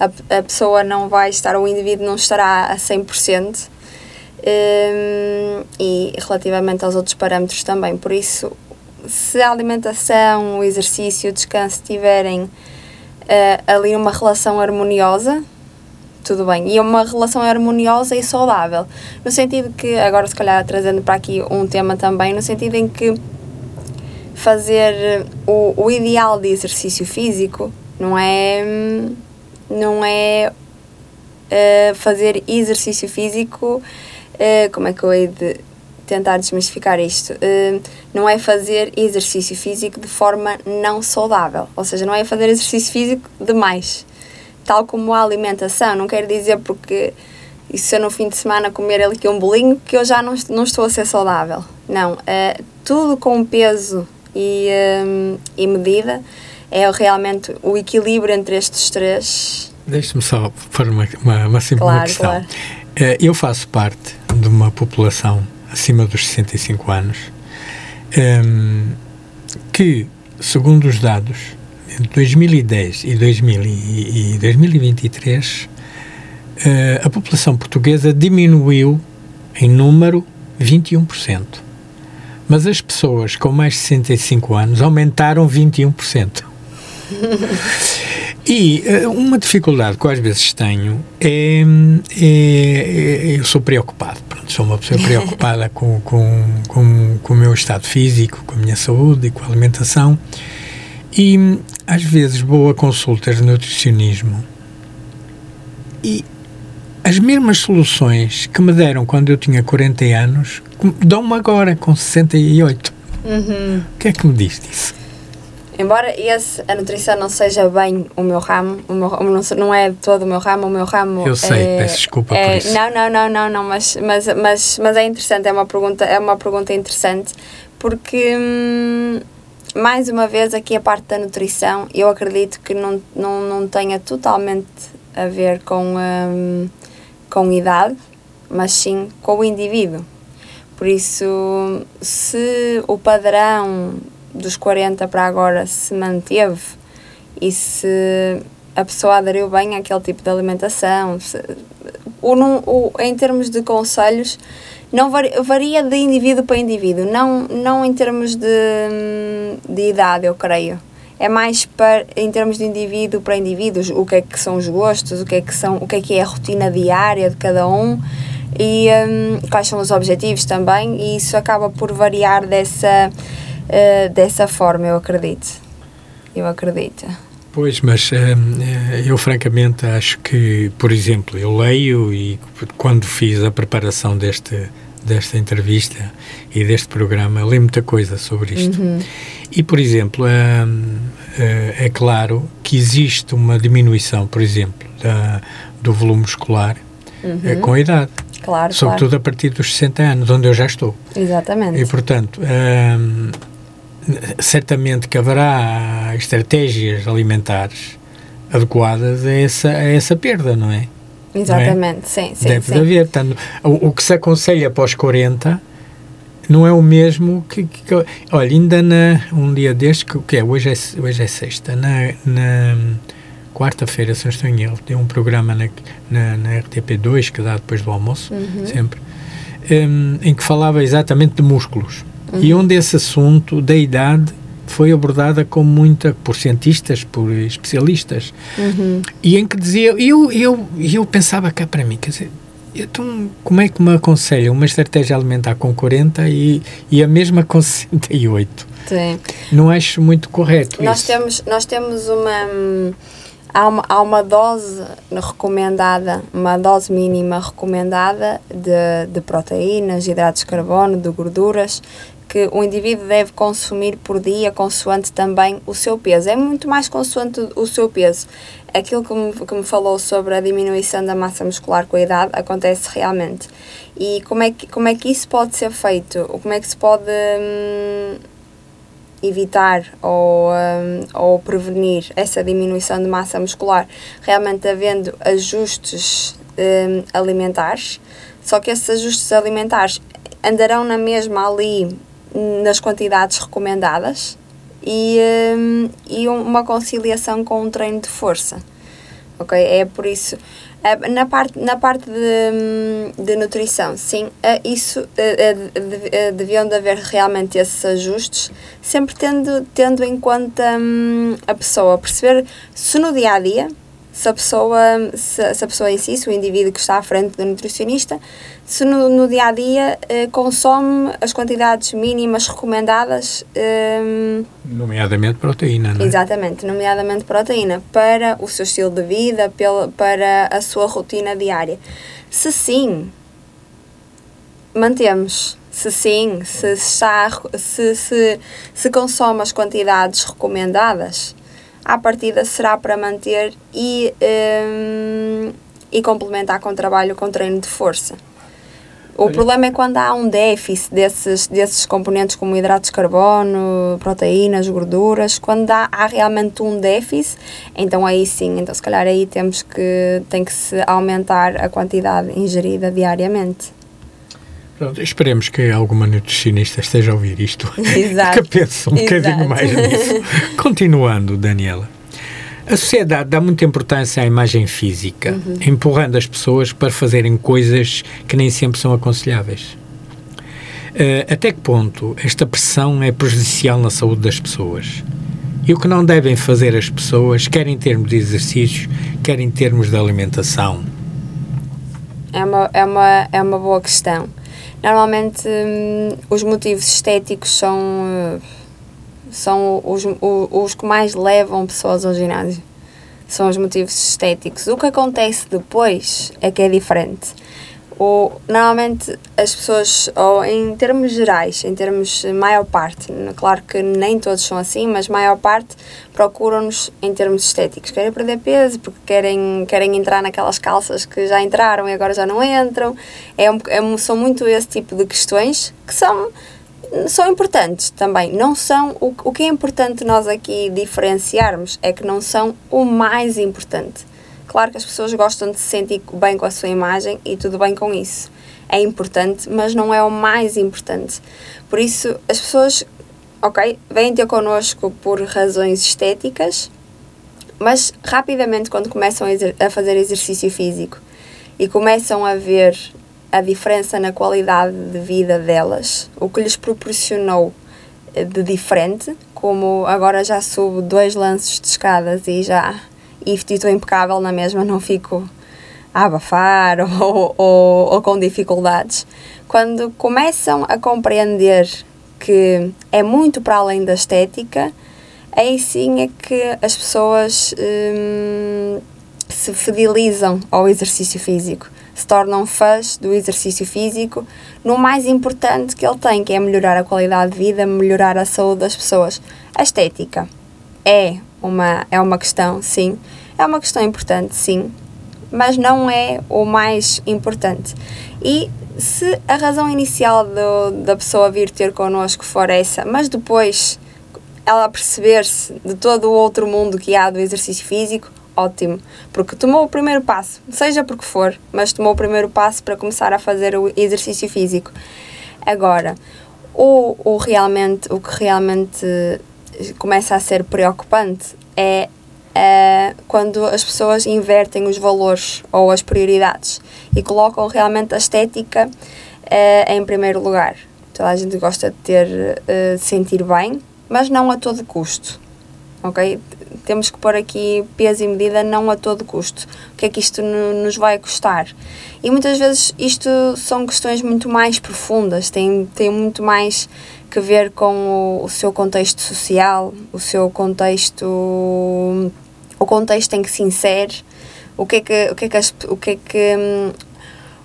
A, a, a pessoa não vai estar, o indivíduo não estará a 100%. Um, e relativamente aos outros parâmetros também. Por isso, se a alimentação, o exercício, o descanso tiverem uh, ali uma relação harmoniosa, tudo bem. E uma relação harmoniosa e saudável. No sentido que, agora se calhar trazendo para aqui um tema também, no sentido em que fazer o, o ideal de exercício físico não é não é uh, fazer exercício físico uh, como é que eu hei de tentar desmistificar isto? Uh, não é fazer exercício físico de forma não saudável, ou seja, não é fazer exercício físico demais. Tal como a alimentação, não quer dizer porque e se eu no fim de semana comer ali um bolinho que eu já não, não estou a ser saudável. Não, uh, tudo com peso e, um, e medida é realmente o equilíbrio entre estes três. Deixe-me só pôr uma, uma, uma simples claro, questão. Claro. Uh, eu faço parte de uma população acima dos 65 anos um, que, segundo os dados, 2010 e, 2000 e, e 2023, uh, a população portuguesa diminuiu em número 21%. Mas as pessoas com mais de 65 anos aumentaram 21%. E uh, uma dificuldade que às vezes tenho é, é, é, eu sou preocupado, sou uma pessoa preocupada com, com, com, com o meu estado físico, com a minha saúde e com a alimentação e às vezes vou a consultas de nutricionismo e as mesmas soluções que me deram quando eu tinha 40 anos dão-me agora com 68. Uhum. O que é que me diz disso? Embora esse, a nutrição não seja bem o meu ramo, o meu, não, não é todo o meu ramo, o meu ramo Eu sei, é, peço desculpa é, por isso. Não, não, não, não, não mas, mas, mas, mas é interessante, é uma pergunta, é uma pergunta interessante, porque hum, mais uma vez aqui a parte da nutrição, eu acredito que não, não, não tenha totalmente a ver com, hum, com idade, mas sim com o indivíduo. Por isso, se o padrão dos 40 para agora se manteve e se a pessoa aderiu bem àquele tipo de alimentação. Se, o, o, em termos de conselhos, não varia, de indivíduo para indivíduo, não, não em termos de, de idade, eu creio. É mais para, em termos de indivíduo para indivíduos, o que é que são os gostos, o que é que, são, o que, é, que é a rotina diária de cada um e um, quais são os objetivos também, e isso acaba por variar dessa uh, dessa forma, eu acredito. Eu acredito. Pois, mas hum, eu francamente acho que, por exemplo, eu leio e quando fiz a preparação deste, desta entrevista e deste programa, li muita coisa sobre isto. Uhum. E, por exemplo, hum, eh, é claro que existe uma diminuição, por exemplo, da, do volume muscular eh, com a idade. Claro, Sobretudo claro. a partir dos 60 anos, onde eu já estou. Exatamente. E, portanto, hum, certamente que haverá estratégias alimentares adequadas a essa, a essa perda, não é? Exatamente, sim, sim, Deve sim. haver. Tanto, o, o que se aconselha após 40 não é o mesmo que, que- que- olha, ainda na, um dia destes, que, o que é? Hoje é, hoje é sexta, na, na quarta-feira, se não estou em erro, tem um programa na, na, na RTP2 que dá depois do almoço, Uhum. sempre, hum, em que falava exatamente de músculos. E onde esse assunto da idade foi abordada com muita, por cientistas, por especialistas, Uhum. e em que dizia, eu, eu, eu pensava cá para mim, quer dizer, então como é que me aconselha uma estratégia alimentar com 40 e, e a mesma com <laughs> 68? Sim. Não acho muito correto Nós isso. temos, nós temos uma, há uma. Há uma dose recomendada, uma dose mínima recomendada de, de proteínas, hidratos de carbono, de gorduras, que o indivíduo deve consumir por dia, consoante também o seu peso. É muito mais consoante o seu peso. Aquilo que me, que me falou sobre a diminuição da massa muscular com a idade acontece realmente. E como é que, como é que isso pode ser feito? Como é que se pode. hum, evitar ou, hum, ou prevenir essa diminuição de massa muscular, realmente havendo ajustes hum, alimentares, só que esses ajustes alimentares andarão na mesma ali nas quantidades recomendadas e, hum, e um- uma conciliação com um treino de força. Ok? É por isso. Na parte, na parte de, hum, de nutrição, sim, isso de- deviam de haver realmente esses ajustes, sempre tendo, tendo em conta hum, a pessoa, perceber se no dia a dia, se a pessoa, se, se a pessoa em si, se o indivíduo que está à frente do nutricionista, se no, no dia a dia eh, consome as quantidades mínimas recomendadas. hum, Nomeadamente proteína, não é? Exatamente, nomeadamente proteína, para o seu estilo de vida, pela, para a sua rotina diária. Se sim, mantemos. Se sim, se, está, se, se, se consome as quantidades recomendadas, à partida será para manter e, hum, e complementar com trabalho com treino de força. O Olha. problema é quando há um déficit desses, desses componentes como hidratos de carbono, proteínas, gorduras, quando há, há realmente um déficit, então aí sim, então se calhar aí temos que, tem que se aumentar a quantidade ingerida diariamente. Esperemos que alguma nutricionista esteja a ouvir isto. <laughs> Exato. que pense um bocadinho Exato. mais nisso. <laughs> Continuando, Daniela. A sociedade dá muita importância à imagem física, Uhum. empurrando as pessoas para fazerem coisas que nem sempre são aconselháveis. Eh, até que ponto esta pressão é prejudicial na saúde das pessoas? E o que não devem fazer as pessoas, quer em termos de exercícios, quer em termos de alimentação? É uma, é uma, é uma boa questão. Normalmente hum, os motivos estéticos são, eh, são os, os que mais levam pessoas ao ginásio. São os motivos estéticos. O que acontece depois é que é diferente. O, normalmente as pessoas, ou em termos gerais, em termos eh, maior parte, claro que nem todos são assim, mas maior parte procuram-nos em termos estéticos. Querem perder peso porque querem, querem entrar naquelas calças que já entraram e agora já não entram. É é são muito esse tipo de questões que são, são importantes também. Não são, o, o que é importante nós aqui diferenciarmos é que não são o mais importante. Claro que as pessoas gostam de se sentir bem com a sua imagem e tudo bem com isso. É importante, mas não é o mais importante. Por isso, as pessoas, ok, vêm ter connosco por razões estéticas, mas rapidamente, quando começam a, a fazer exercício físico e começam a ver a diferença na qualidade de vida delas, o que lhes proporcionou eh, de diferente, como agora já subo dois lances de escadas e já e estou impecável na mesma, não fico a abafar <laughs> ou, ou, ou com dificuldades. Quando começam a compreender que é muito para além da estética, aí sim é que as pessoas hum, se fidelizam ao exercício físico, se tornam fãs do exercício físico, no mais importante que ele tem, que é melhorar a qualidade de vida, melhorar a saúde das pessoas. A estética é uma, é uma questão, sim, é uma questão importante, sim, mas não é o mais importante. E se a razão inicial do, da pessoa vir ter connosco for essa, mas depois ela perceber-se de todo o outro mundo que há do exercício físico, ótimo, porque tomou o primeiro passo, seja porque for, mas tomou o primeiro passo para começar a fazer o exercício físico. Agora, o, o, realmente, o que realmente começa a ser preocupante é é quando as pessoas invertem os valores ou as prioridades e colocam realmente a estética é, em primeiro lugar. Toda a gente gosta de ter, uh, de sentir bem, mas não a todo custo. Ok? Temos que pôr aqui peso e medida, não a todo custo. O que é que isto nos vai custar? E muitas vezes isto são questões muito mais profundas, têm, têm muito mais que ver com o, o seu contexto social, o seu contexto o contexto em que se insere, o que é que, o que, é que, as, o que, é que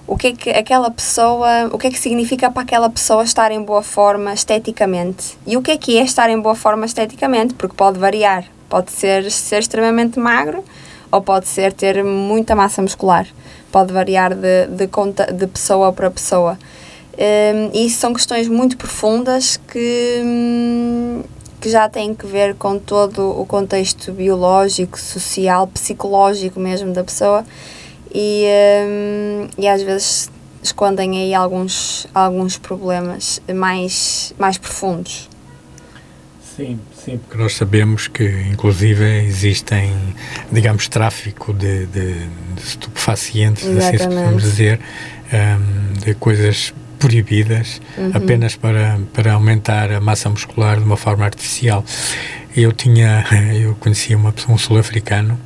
o que é que aquela pessoa, o que é que significa para aquela pessoa estar em boa forma esteticamente? E o que é que é estar em boa forma esteticamente, porque pode variar, pode ser ser extremamente magro ou pode ser ter muita massa muscular, pode variar de, de, conta, de pessoa para pessoa. Um, e são questões muito profundas que, hum, que já têm que ver com todo o contexto biológico, social, psicológico mesmo da pessoa e, um, e às vezes escondem aí alguns, alguns problemas mais, mais profundos. Sim, sim, porque nós sabemos que, inclusive, existem, digamos, tráfico de, de, de estupefacientes, Exatamente. assim se podemos dizer, um, de coisas proibidas uhum. apenas para, para aumentar a massa muscular de uma forma artificial. Eu tinha, <laughs> eu conhecia uma pessoa, um sul-africano,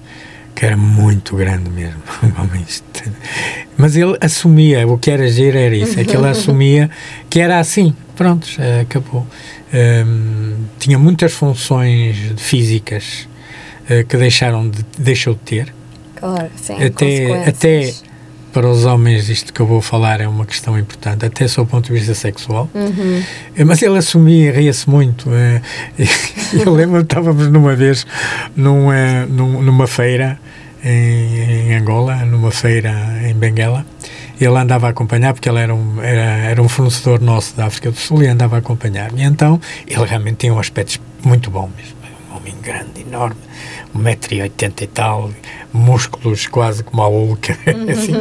que era muito grande mesmo, <laughs> mas ele assumia, o que era agir era isso, é que ele <laughs> assumia que era assim, pronto, acabou. Um, tinha muitas funções físicas uh, que deixaram de, deixou de ter. Claro, sim, até, até para os homens isto que eu vou falar é uma questão importante, até sob o ponto de vista sexual. Uhum. Eh, mas ele assumia, ria-se muito. Eh, <laughs> eu lembro estávamos numa vez num, eh, numa feira em, em, Angola, numa feira em Benguela. Ele andava a acompanhar, porque ele era um, era, era um fornecedor nosso da África do Sul e andava a acompanhar. E então ele realmente tinha um aspecto muito bom mesmo. Um homem grande, enorme 1,80m e tal, músculos quase como a Hulk. <laughs> assim.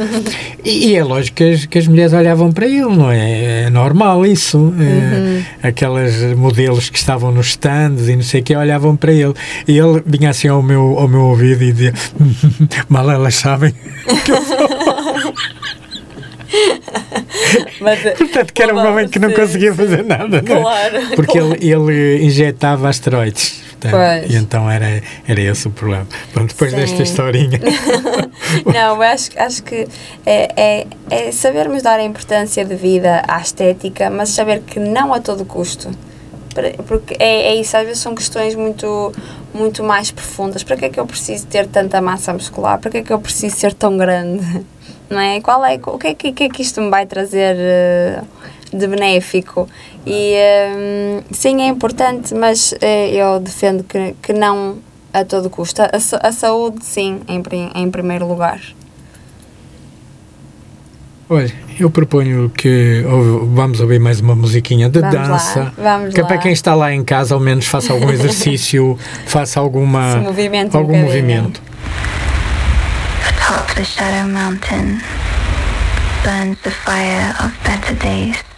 e, e, é lógico que as, que as, mulheres olhavam para ele, não é? É normal isso. É, uhum. É, aquelas modelos que estavam nos stands e não sei o que olhavam para ele. E ele vinha assim ao meu, ao meu ouvido e dizia: <laughs> Mal elas sabem <laughs> que eu sou. <laughs> Mas, Portanto, que era um homem que não conseguia fazer nada, claro, não é? Porque claro. ele, ele injetava asteroides. E então era, era esse o problema. Bom, depois Sim. desta historinha. <laughs> não, eu acho, acho que é, é, é sabermos dar a importância de vida à estética, mas saber que não a todo custo. Porque é, é isso, às vezes são questões muito, muito mais profundas. Para que é que eu preciso ter tanta massa muscular? Para que é que eu preciso ser tão grande? Não é? Qual é, o que é que, que, é que isto me vai trazer? Uh, de benéfico. E um, sim, é importante, mas eh, eu defendo que, que não a todo custo. A, a saúde, sim, em, em primeiro lugar. Olha, eu proponho que vamos ouvir mais uma musiquinha de vamos dança. Lá, vamos que é lá. para quem está lá em casa, ao menos faça algum <laughs> exercício, faça alguma, algum um movimento. Atop the Shadow Mountain burns the fire of better days.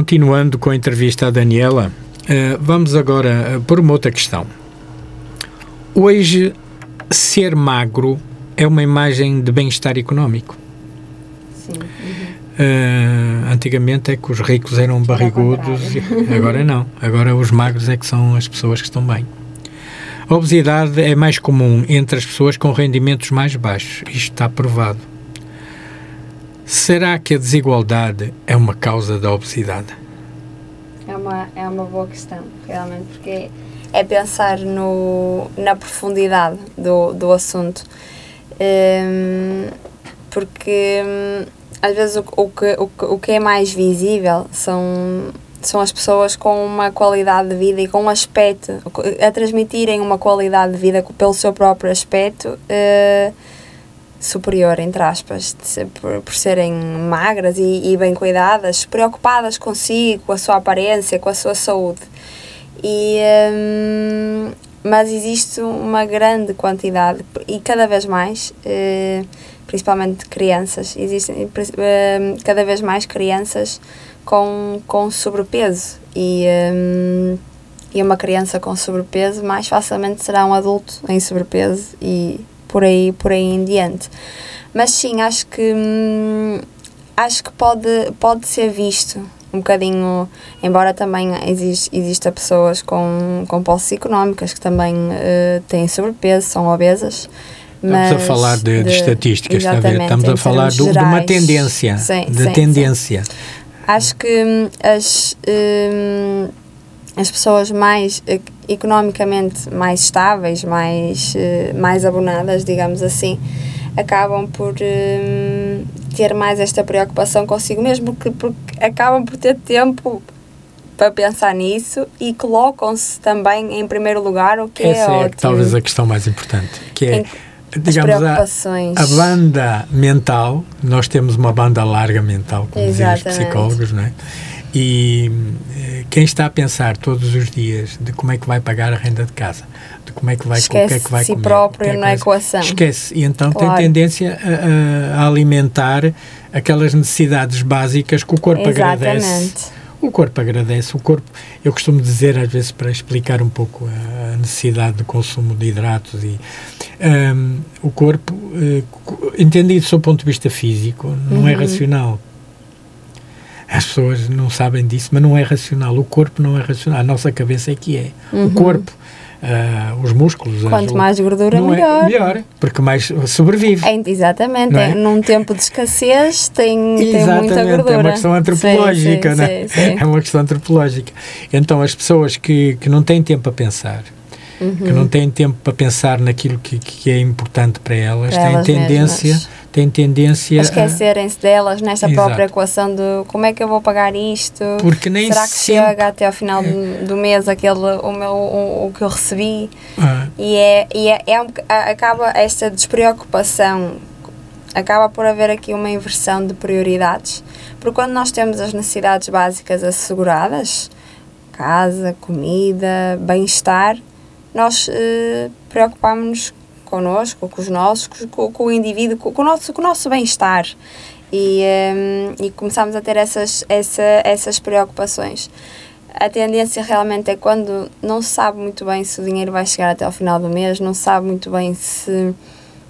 Continuando com a entrevista à Daniela, eh, vamos agora eh, por uma outra questão. Hoje, ser magro é uma imagem de bem-estar económico. Sim. Eh, antigamente é que os ricos eram barrigudos, agora não. Agora os magros é que são as pessoas que estão bem. A obesidade é mais comum entre as pessoas com rendimentos mais baixos. Isto está provado. Será que a desigualdade é uma causa da obesidade? É uma, é uma boa questão, realmente, porque é pensar no, na profundidade do, do assunto. Hum, porque hum, às vezes o, o, que, o, o que é mais visível são, são as pessoas com uma qualidade de vida e com um aspecto, a transmitirem uma qualidade de vida pelo seu próprio aspecto eh, superior, entre aspas, por, por serem magras e, e bem cuidadas, preocupadas consigo, com a sua aparência, com a sua saúde. E, hum, mas existe uma grande quantidade, e cada vez mais, eh, principalmente crianças, existem eh, cada vez mais crianças com, com sobrepeso. E, hum, e uma criança com sobrepeso mais facilmente será um adulto em sobrepeso e por aí, por aí em diante. Mas sim, acho que hum, acho que pode, pode ser visto um bocadinho, embora também exis- exista pessoas com, com posses económicas que também eh, têm sobrepeso, são obesas. Estamos a falar de, de estatísticas, está a ver? Estamos a falar do- de uma tendência. Sim, de sim, sim. tendência. Acho que hum, as, hum, as pessoas mais eh, economicamente mais estáveis, mais, eh, mais abonadas, digamos assim, acabam por hum, ter mais esta preocupação consigo mesmo, porque, porque acabam por ter tempo para pensar nisso e colocam-se também em primeiro lugar, o que é Essa é, ótimo. talvez a questão mais importante, que é, Em- digamos, a, a banda mental, nós temos uma banda larga mental, como dizem os psicólogos, não é? E eh, quem está a pensar todos os dias de como é que vai pagar a renda de casa, de como é que vai, o que é Esquece que vai si comer, próprio é na equação. Esquece. E então Claro. tem tendência a, a- alimentar aquelas necessidades básicas que o corpo agradece. Exatamente. O corpo agradece, o corpo, eu costumo dizer às vezes para explicar um pouco a, a necessidade de consumo de hidratos e hum, o corpo, eh, entendido do seu ponto de vista físico, não é racional. As pessoas não sabem disso, mas não é racional. O corpo não é racional. A nossa cabeça é que é. O corpo, ah, os músculos. as- Quanto mais gordura, não melhor. É melhor, porque mais sobrevive. É, exatamente, Não é? é, num tempo de escassez tem, tem muita gordura. é uma questão antropológica, sim, é? sim, sim. É uma questão antropológica. Então, as pessoas que, que não têm tempo a pensar, Uhum. que não têm tempo para pensar naquilo que, que é importante para elas, Para têm elas tendência, mesmas. Têm tendência a, esquecerem-se delas nesta Exato. própria equação de como é que eu vou pagar isto? porque nem Será que sempre, chega até ao final do, do mês aquele, o, meu, o, o que eu recebi? Ah, E, é, e é, é um, acaba esta despreocupação, acaba por haver aqui uma inversão de prioridades, porque quando nós temos as necessidades básicas asseguradas, casa, comida, bem-estar, nós eh, preocupamos-nos connosco, com os nossos, com, com o indivíduo, com, com o nosso, com o nosso bem-estar. E, eh, e começamos a ter essas, essa, essas preocupações. A tendência realmente é quando não se sabe muito bem se o dinheiro vai chegar até ao final do mês, não se sabe muito bem se.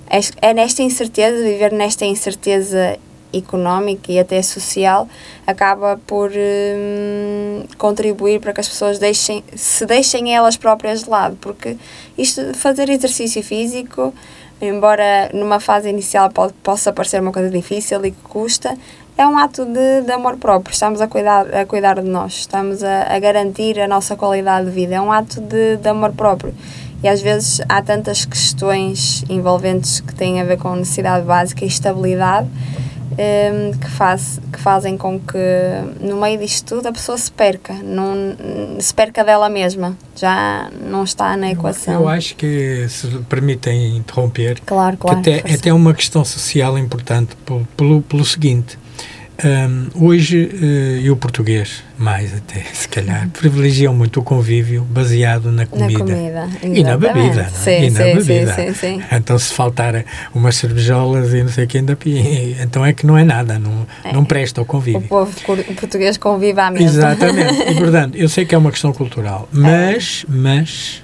É, é nesta incerteza, viver nesta incerteza económica e até social, acaba por hum, contribuir para que as pessoas deixem, se deixem elas próprias de lado, porque isto fazer exercício físico, embora numa fase inicial possa parecer uma coisa difícil e que custa, é um ato de, de amor próprio. Estamos a cuidar, a cuidar de nós, estamos a, a garantir a nossa qualidade de vida. É um ato de, de amor próprio. E às vezes há tantas questões envolventes que têm a ver com necessidade básica e estabilidade hum, que, faz, que fazem com que no meio disto tudo a pessoa se perca, não, se perca dela mesma, já não está na equação. eu acho que, se permitem interromper, Claro, que claro. até, força. até uma questão social importante pelo, pelo, pelo seguinte. Hum, hoje, eh, e o português, mais até, <laughs> se calhar, privilegiam muito o convívio baseado na comida. Na comida. E na bebida, é? Sim, e na sim, bebida. sim, sim. Então, se faltar umas cervejolas e não sei o que, ainda <laughs> então é que não é nada, não, É. não presta o O convívio. povo cur- português convive à mesa. Exatamente. E, portanto, <laughs> eu sei que é uma questão cultural, mas, mas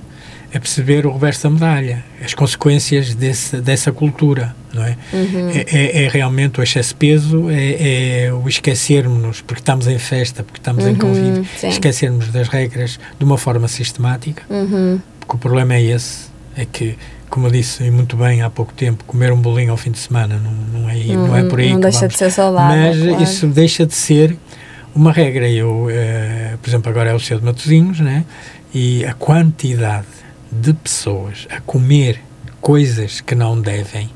é perceber o reverso da medalha, as consequências desse, dessa cultura, não é? Uhum. É, é- é realmente o excesso de peso, é, é o esquecermos-nos, porque estamos em festa, porque estamos em Uhum, convívio, sim. esquecermos das regras de uma forma sistemática, Uhum. porque o problema é esse, é que, como eu disse muito bem há pouco tempo, comer um bolinho ao fim de semana não, não, é, não é por aí Não deixa vamos de ser saudável. mas claro. isso deixa de ser uma regra. Eu, eh, por exemplo, agora é o seu de Matosinhos, né? E a quantidade de pessoas a comer coisas que não devem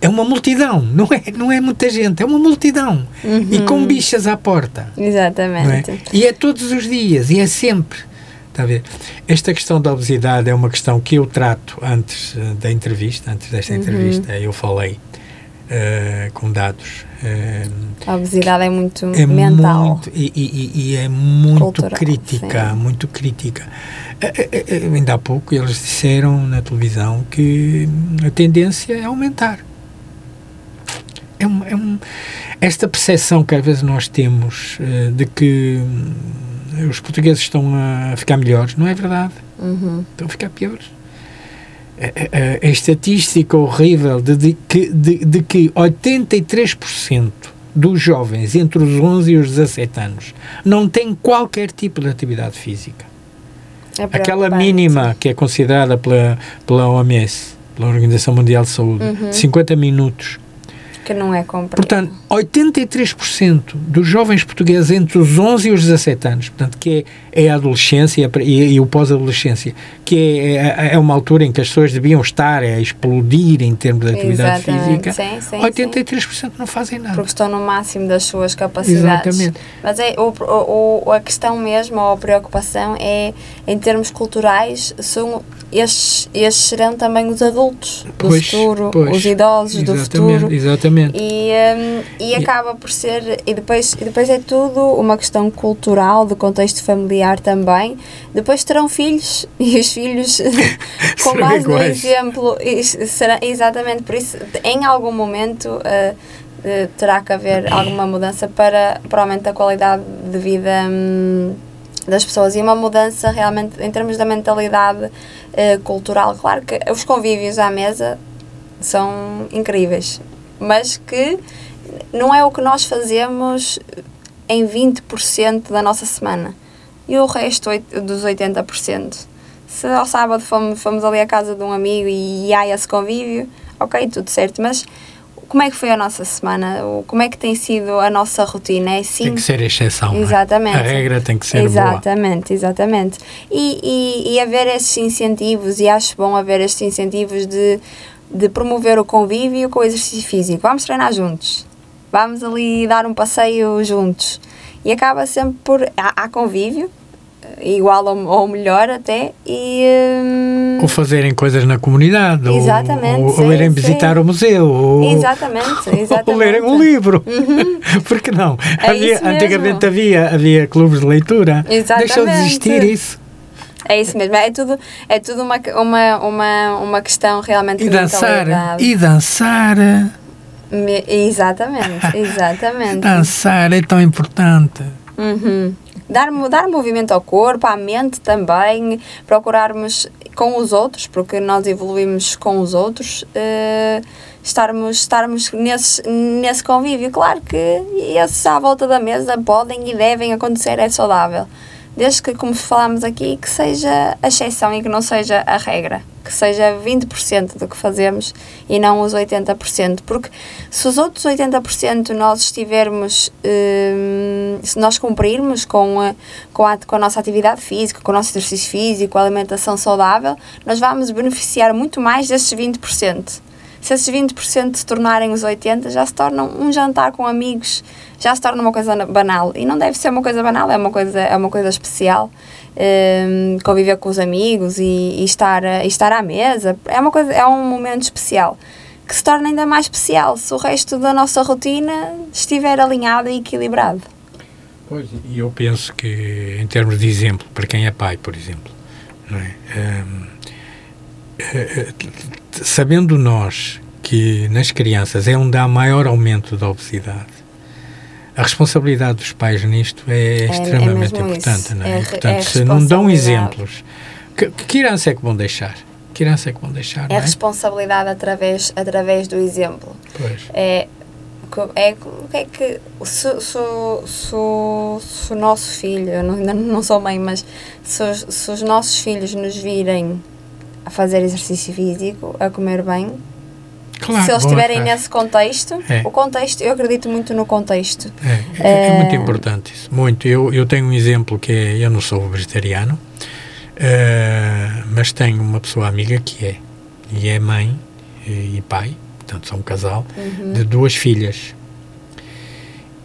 é uma multidão, não é, não é muita gente, é uma multidão. E Uhum. com bichas à porta. Não é? Exatamente. E é todos os dias, e é sempre. Está a ver? Esta questão da obesidade é uma questão que eu trato antes eh, da entrevista, antes desta Uhum. entrevista, eu falei eh, com dados. eh, A obesidade é muito é mental. muito e, e- e- e é muito Cultural, crítica, sim. muito crítica. Eh, eh, eh, ainda há pouco eles disseram na televisão que a tendência é aumentar. É um- é um- esta percepção que às vezes nós temos eh, de que hum, os portugueses estão a ficar melhores, não é verdade. Uhum. Estão a ficar piores. A, a- a estatística horrível de, de que, de, de que 83% dos jovens entre os 11 e os 17 anos não têm qualquer tipo de atividade física. É Aquela mínima que é considerada pela, pela OMS, pela Organização Mundial de Saúde, Uhum. de 50 minutos. Que não é cumprido. Portanto, 83% dos jovens portugueses entre os 11 e os 17 anos, portanto, que é, é a adolescência e, e, o pós-adolescência, que é, é, é uma altura em que as pessoas deviam estar a explodir em termos de atividade Exatamente. física, Sim, sim, 83% não fazem nada. porque estão no máximo das suas capacidades. Exatamente. Mas é, o, o, a questão mesmo, ou a preocupação é, em termos culturais, são estes, estes serão também os adultos do Pois, futuro, pois. os idosos do futuro. Exatamente. E, hum, e acaba por ser, e depois, e depois é tudo uma questão cultural, de contexto familiar também. Depois terão filhos <laughs> e os filhos, <laughs> com base no exemplo, será, exatamente por isso, em algum momento uh, uh, terá que haver alguma mudança para, para o aumento da qualidade de vida hum, das pessoas e uma mudança realmente em termos da mentalidade uh, cultural. Claro que os convívios à mesa são incríveis, mas que não é o que nós fazemos em 20% da nossa semana. E o resto dos 80%. Se ao sábado fomos, fomos ali à casa de um amigo e há esse convívio, ok, tudo certo, mas como é que foi a nossa semana? Como é que tem sido a nossa rotina? É sim, Tem que ser exceção. é? Exatamente. A regra tem que ser boa. Exatamente, exatamente. E, e, e haver esses incentivos, e acho bom haver estes incentivos de, de promover o convívio com o exercício físico. Vamos treinar juntos, vamos ali dar um passeio juntos. E acaba sempre por. Há, há convívio, igual ou, ou melhor até, e. hum, Ou fazerem coisas na comunidade, ou- Exatamente, ou, ou sim, irem sim. visitar o museu, ou, Exatamente, <laughs> ou exatamente. lerem um livro. <laughs> Porque não? É Havia- antigamente havia, havia clubes de leitura. Exatamente. Deixou de existir isso. É isso mesmo, é tudo, é tudo uma, uma, uma, uma questão realmente E de dançar. E dançar. Me- Exatamente, <laughs> exatamente. Dançar é tão importante. Uhum. Dar, dar movimento ao corpo, à mente também, procurarmos com os outros, porque nós evoluímos com os outros, eh, estarmos, estarmos nesse, nesse convívio. Claro que esses à volta da mesa podem e devem acontecer, é saudável. Desde que, como falámos aqui, que seja a exceção e que não seja a regra. Que seja 20% do que fazemos e não os 80%. Porque se os outros 80% nós estivermos, hum, se nós cumprirmos com a, com, a, com a nossa atividade física, com o nosso exercício físico, a alimentação saudável, nós vamos beneficiar muito mais desses 20%. Se esses 20% se tornarem os 80%, já se tornam um jantar com amigos, já se torna uma coisa na- banal. E não deve ser uma coisa banal, é uma coisa, é uma coisa especial. Hum, conviver com os amigos e, e estar, e estar à mesa é, uma coisa, é um momento especial. que se torna ainda mais especial se o resto da nossa rotina estiver alinhado e equilibrado. Pois, e eu penso que, em termos de exemplo, para quem é pai, por exemplo, não é? Hum, eh, eh, sabendo nós que nas crianças é onde há maior aumento da obesidade, a responsabilidade dos pais nisto é, extremamente mesmo importante, isso. não é? É re- Portanto, é se não dão exemplos, que, que é que vão deixar? Que criança é que vão deixar, É é? responsabilidade através, através do exemplo. Pois. É, é é que se, se, se, o- nosso filho, eu não, não sou mãe, mas se os, se os nossos filhos nos virem a fazer exercício físico, a comer bem, Claro, se eles estiverem nesse contexto, É. o contexto, eu acredito muito no contexto. É, é, é muito Eh, importante isso, muito. Eu, eu tenho um exemplo que é, eu não sou vegetariano, eh, mas tenho uma pessoa amiga que é, e é mãe e, e pai, portanto são um casal, de duas filhas.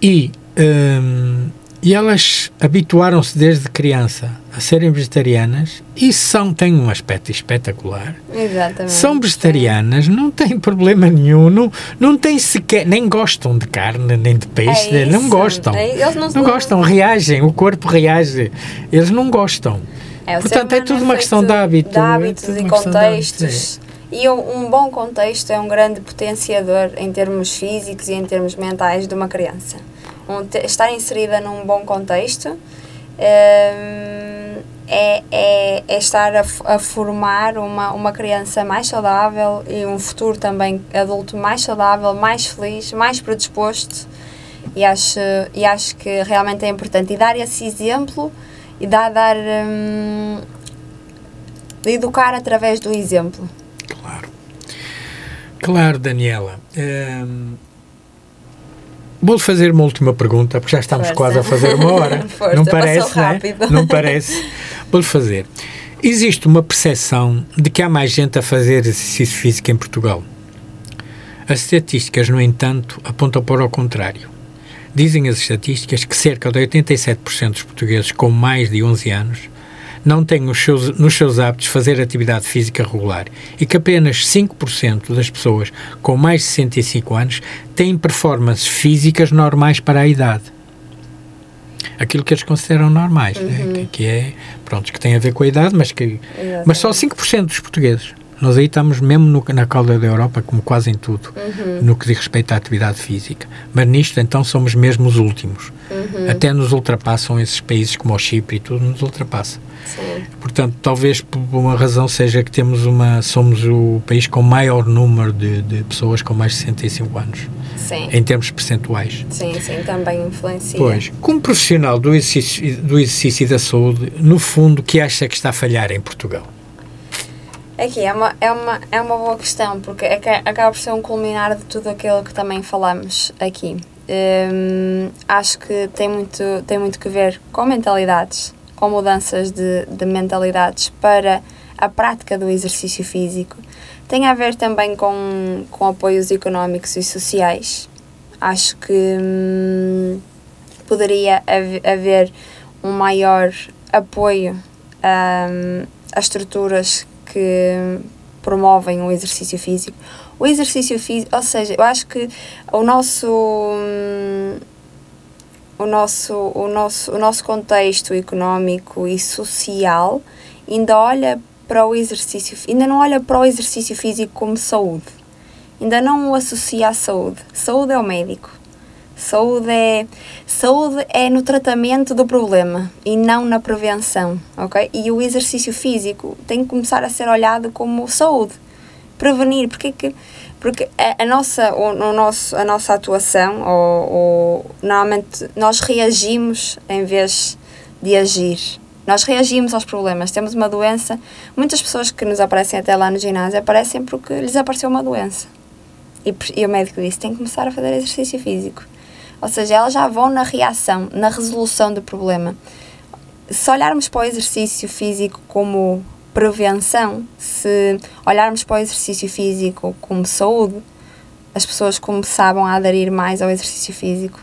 E, ehm, e elas habituaram-se desde criança a serem vegetarianas e são, têm um aspecto espetacular. Exatamente. São vegetarianas, não têm problema nenhum, não, não têm sequer, nem gostam de carne, nem de peixe, É não gostam. É, eles não- não gostam, reagem, o corpo reage. Eles não gostam. É, Portanto, é tudo humano uma feito questão de hábito, De é hábitos e uma contextos. E um bom contexto é um grande potenciador em termos físicos e em termos mentais de uma criança. Estar inserida num bom contexto hum, é, é, é estar a, a formar uma, uma criança mais saudável e um futuro também adulto mais saudável, mais feliz, mais predisposto. E acho, e acho que realmente é importante. E dar esse exemplo e dar, dar de educar através do exemplo. Claro. Claro, Daniela. Hum, Vou-lhe fazer uma última pergunta, porque já estamos Força. quase a fazer uma hora. <laughs> Força, não parece, é? rápido. Não parece. Vou-lhe fazer. Existe uma percepção de que há mais gente a fazer exercício físico em Portugal. As estatísticas, no entanto, apontam para o contrário. Dizem as estatísticas que cerca de 87% dos portugueses com mais de 11 anos não têm os seus, nos seus hábitos fazer atividade física regular e que apenas 5% das pessoas com mais de 65 anos têm performances físicas normais para a idade. Aquilo que eles consideram normais, né? que, que é, pronto, que tem a ver com a idade, mas que mas só 5% dos portugueses. Nós aí estamos mesmo no- na cauda da Europa, como quase em tudo, no que diz respeito à atividade física. Mas nisto, então, somos mesmo os últimos. Até nos ultrapassam esses países como o Chipre e tudo, nos ultrapassa. Sim. Portanto, talvez por uma razão seja que temos uma, somos o país com maior número de, de pessoas com mais de 65 anos, Sim. em termos percentuais. Sim, sim, também influencia. Pois, como profissional do exercício, do exercício e da saúde, no fundo, o que acha que está a falhar em Portugal? Aqui é uma, é, uma, é uma boa questão, porque é que acaba por ser um culminar de tudo aquilo que também falamos aqui. Hum, acho que tem muito, tem muito que ver com mentalidades, com mudanças de, de mentalidades para a prática do exercício físico. Tem a ver também com, com apoios económicos e sociais. Acho que hum, poderia haver, haver um maior apoio hum, a estruturas que promovem o exercício físico. O exercício físico, ou seja, eu acho que o nosso hum, o nosso o nosso o nosso contexto económico e social ainda olha para o exercício, ainda não olha para o exercício físico como saúde. Ainda não o associa à saúde. Saúde é o médico. Saúde é, saúde é no tratamento do problema e não na prevenção, ok? E o exercício físico tem que começar a ser olhado como saúde. Prevenir, porque é que porque a, a nossa o, o nosso a nossa atuação ou, ou normalmente nós reagimos em vez de agir. Nós reagimos aos problemas. Temos uma doença. Muitas pessoas que nos aparecem até lá no ginásio aparecem porque lhes apareceu uma doença. E, e o médico disse: tem que começar a fazer exercício físico. Ou seja, elas já vão na reação, na resolução do problema. Se olharmos para o exercício físico como prevenção, se olharmos para o exercício físico como saúde, as pessoas começavam a aderir mais ao exercício físico.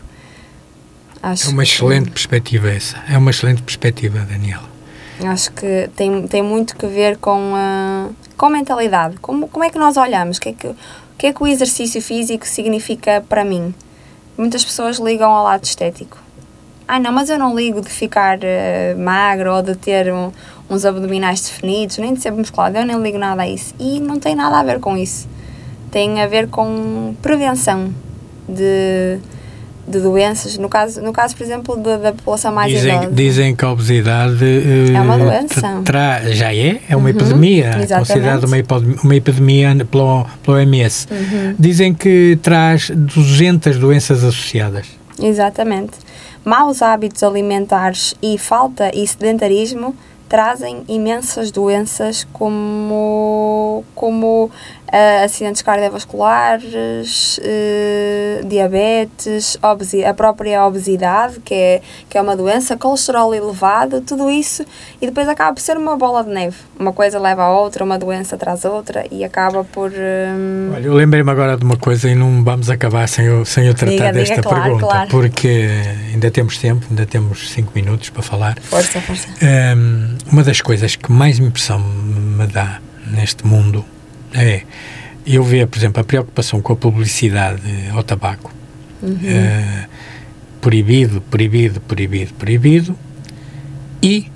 Acho É uma que- excelente perspectiva essa. É uma excelente perspectiva, Daniela. Acho que tem, tem muito que ver com a com a mentalidade. Como, como é que nós olhamos? Que é que, O que é que o exercício físico significa para mim? Muitas pessoas ligam ao lado estético. Ai não, mas eu não ligo de ficar eh, magro ou de ter um- uns abdominais definidos, nem de ser musculado, eu nem ligo nada a isso. E não tem nada a ver com isso. Tem a ver com prevenção de, de doenças. No caso, no caso, por exemplo, da, da população mais Dizem, idosa. dizem que a obesidade eh, É uma doença. tra- já é, é uma Uhum, epidemia, é considerada uma, epidemia- uma epidemia pelo, pelo OMS. Uhum. Dizem que traz 200 doenças associadas. Exatamente. Maus hábitos alimentares e falta e sedentarismo trazem imensas doenças como, como ah, acidentes cardiovasculares, eh, diabetes, a própria obesidade, que é, que é uma doença, colesterol elevado, tudo isso, e depois acaba por ser uma bola de neve. Uma coisa leva a outra, uma doença traz outra, e acaba por... hum, Olha, eu lembrei-me agora de uma coisa e não vamos acabar sem eu, sem eu tratar Diga, diga, desta claro, pergunta, claro. porque ainda temos tempo, ainda temos 5 minutos para falar. força, força. Hum, uma das coisas que mais impressão me dá neste mundo é eu ver, por exemplo, a preocupação com a publicidade ao tabaco. Eh, proibido, proibido, proibido, proibido. E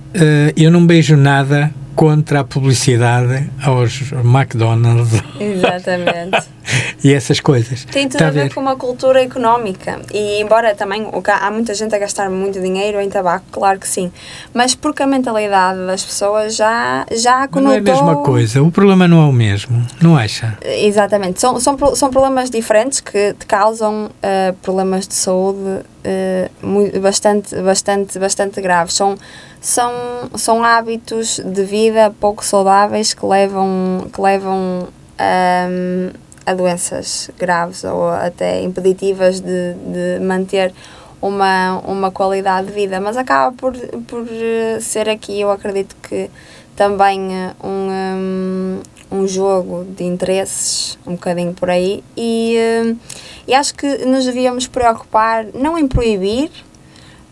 eu não vejo nada contra a publicidade aos McDonald's Exatamente. <laughs> e essas coisas. Tem tudo Está a ver, com uma cultura económica. E embora também há muita gente a gastar muito dinheiro em tabaco, claro que sim. Mas porque a mentalidade das pessoas já, já Mas não é a conotou... mesma coisa, o problema não é o mesmo, não acha? Exatamente. São, são, são problemas diferentes que te causam eh, problemas de saúde eh, mui- bastante, bastante, bastante graves. São, são, são hábitos de vida pouco saudáveis que levam, que levam ahm, a doenças graves ou até impeditivas de, de manter uma, uma qualidade de vida. Mas acaba por, por eh, ser aqui, eu acredito que também eh, um, hum, um jogo de interesses, um bocadinho por aí, e, hum, e acho que nos devíamos preocupar não em proibir,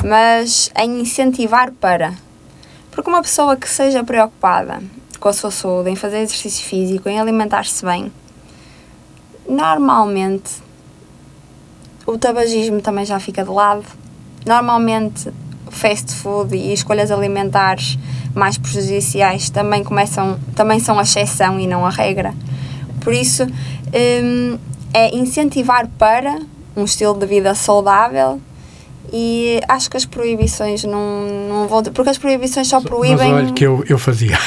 mas em incentivar para. Porque uma pessoa que seja preocupada com a sua saúde, em fazer exercício físico, em alimentar-se bem, normalmente o tabagismo também já fica de lado. Normalmente fast food e escolhas alimentares mais prejudiciais também começam também são a exceção e não a regra. Por isso hum, é incentivar para um estilo de vida saudável e acho que as proibições não, não vão ter, porque as proibições só proíbem Mas olha que eu, eu fazia.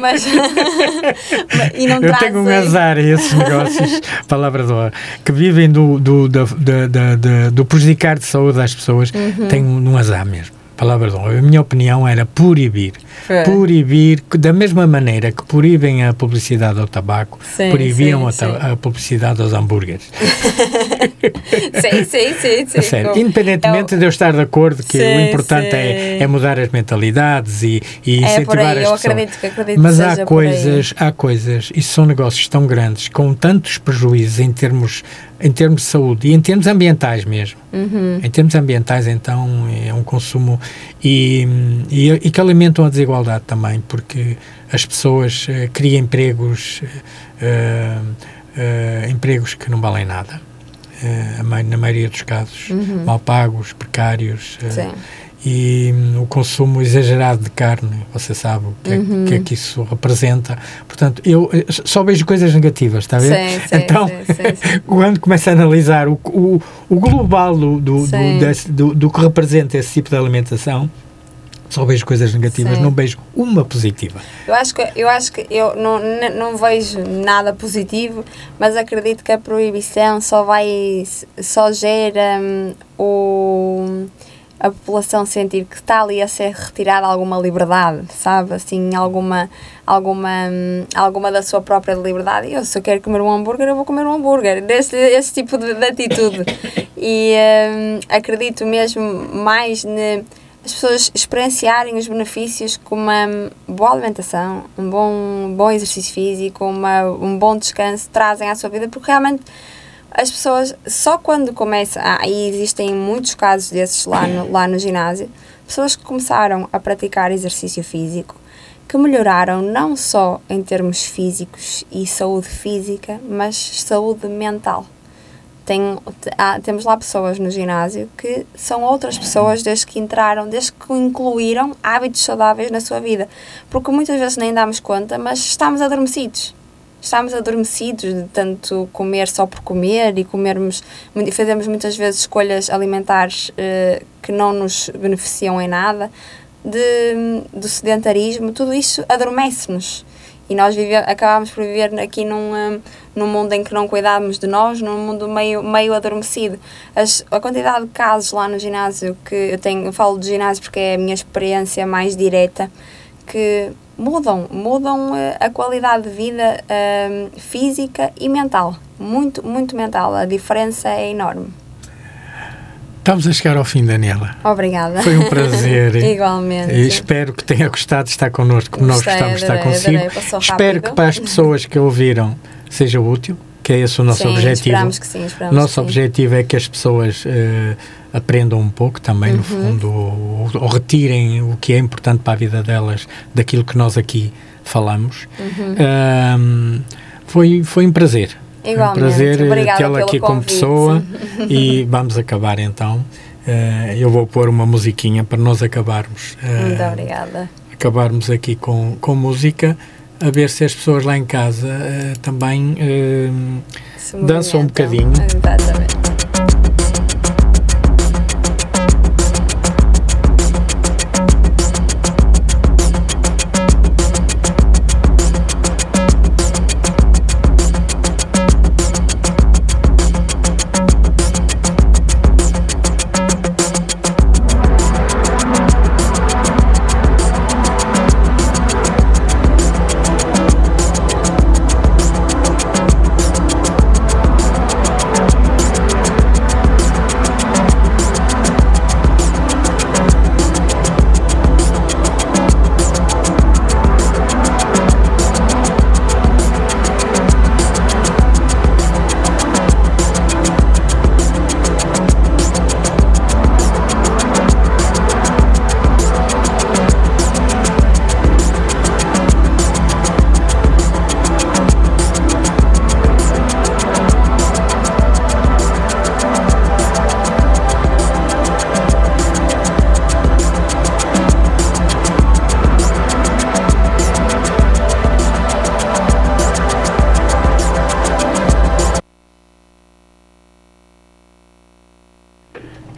mas, <laughs> e não Eu tenho um azar a esses negócios, <laughs> palavra de honra, que vivem do, do, da, da, da- do prejudicar de saúde das pessoas, Uhum. têm um, um azar mesmo. Palavra de honra. A minha opinião era proibir. Foi. Proibir, da mesma maneira que proíbem a publicidade ao tabaco, Sim, proibiam sim, a, ta- a publicidade aos hambúrgueres. <laughs> sim, sim, sim, sim. Sério, independentemente é o- de eu estar de acordo que o Sim, importante é, é mudar as mentalidades e, e É incentivar aí, as pessoas. acredito acredito Mas há coisas, há coisas, e são negócios tão grandes, com tantos prejuízos em termos, em termos de saúde e em termos ambientais mesmo. Uhum. Em termos ambientais, então, é um consumo e, e, e que alimentam a desigualdade também, porque as pessoas eh, criam empregos, eh, eh, empregos que não valem nada. Na maioria dos casos, mal pagos, precários. Uhum. Sim. E hum, o consumo exagerado de carne, você sabe o que, é, Uhum. que é que isso representa. Portanto, eu eh, só vejo coisas negativas, está a ver? Sim, sim, então, sim, <laughs> quando começa a analisar o, o, o global do, do, desse- do, do que representa esse tipo de alimentação, só vejo coisas negativas, não vejo uma positiva. Eu acho que eu acho que eu não, não vejo nada positivo, mas acredito que a proibição só vai só gera hum, o a população sentir que está ali a ser retirada alguma liberdade, sabe? Assim, alguma alguma alguma da sua própria liberdade. Eu se eu quero comer um hambúrguer, eu vou comer um hambúrguer. Desse esse tipo de, de atitude. <laughs> E hum, acredito mesmo mais ne, as pessoas experienciarem os benefícios com uma boa alimentação, um bom, bom exercício físico, uma, um bom descanso trazem à sua vida, porque realmente as pessoas só quando começam, ah, e existem muitos casos desses lá no, lá no ginásio, pessoas que começaram a praticar exercício físico, que melhoraram não só em termos físicos e saúde física, mas saúde mental. Tem, há, temos lá pessoas no ginásio que são outras pessoas desde que entraram, desde que incluíram hábitos saudáveis na sua vida. Porque muitas vezes nem damos conta, mas estamos adormecidos. Estamos adormecidos de tanto comer só por comer e comermos, fazemos muitas vezes escolhas alimentares eh, que não nos beneficiam em nada, de, do sedentarismo, tudo isso adormece-nos e nós vive, acabámos por viver aqui num, um, num mundo em que não cuidávamos de nós, num mundo meio, meio adormecido. As, a quantidade de casos lá no ginásio, que eu tenho, eu falo de ginásio porque é a minha experiência mais direta, que mudam, mudam uh, a qualidade de vida uh, física e mental. Muito, muito mental. A diferença é enorme. Estamos a chegar ao fim, Daniela. Obrigada. Foi um prazer. <laughs> Igualmente. E espero que tenha gostado de estar connosco, como Gostei, nós gostamos de estar consigo. adorei, espero rápido. que para as pessoas que ouviram seja útil, que é esse o nosso sim, objetivo. Esperamos que sim, esperamos Nosso que sim. objetivo é que as pessoas eh, aprendam um pouco também, Uhum. no fundo, ou, ou retirem o que é importante para a vida delas daquilo que nós aqui falamos. Uhum. Ahm, foi, foi um prazer. Foi um Igualmente. prazer eh, tê-la aqui como convite. pessoa <laughs> e vamos acabar então. Eh, eu vou pôr uma musiquinha para nós acabarmos. Muito obrigada. acabarmos aqui com, com música, a ver se as pessoas lá em casa eh, também eh, Se Dança um bocadinho. Exatamente.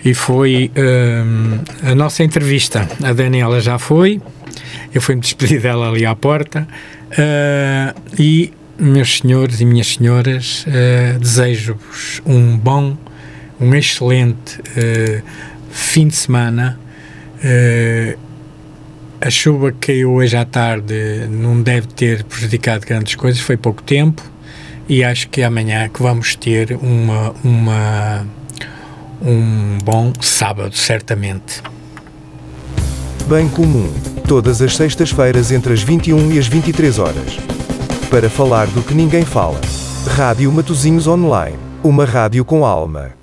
E foi hum, a nossa entrevista. A Daniela já foi, eu fui-me despedir dela ali à porta ah, e, meus senhores e minhas senhoras, ah, desejo-vos um bom, um excelente ah, fim de semana. A chuva que caiu hoje à tarde não deve ter prejudicado grandes coisas, foi pouco tempo e acho que amanhã que vamos ter uma, uma um bom sábado, certamente. Bem comum, todas as sextas-feiras entre as 21 e as 23 horas. Para falar do que ninguém fala. Rádio Matozinhos Online, uma rádio com alma.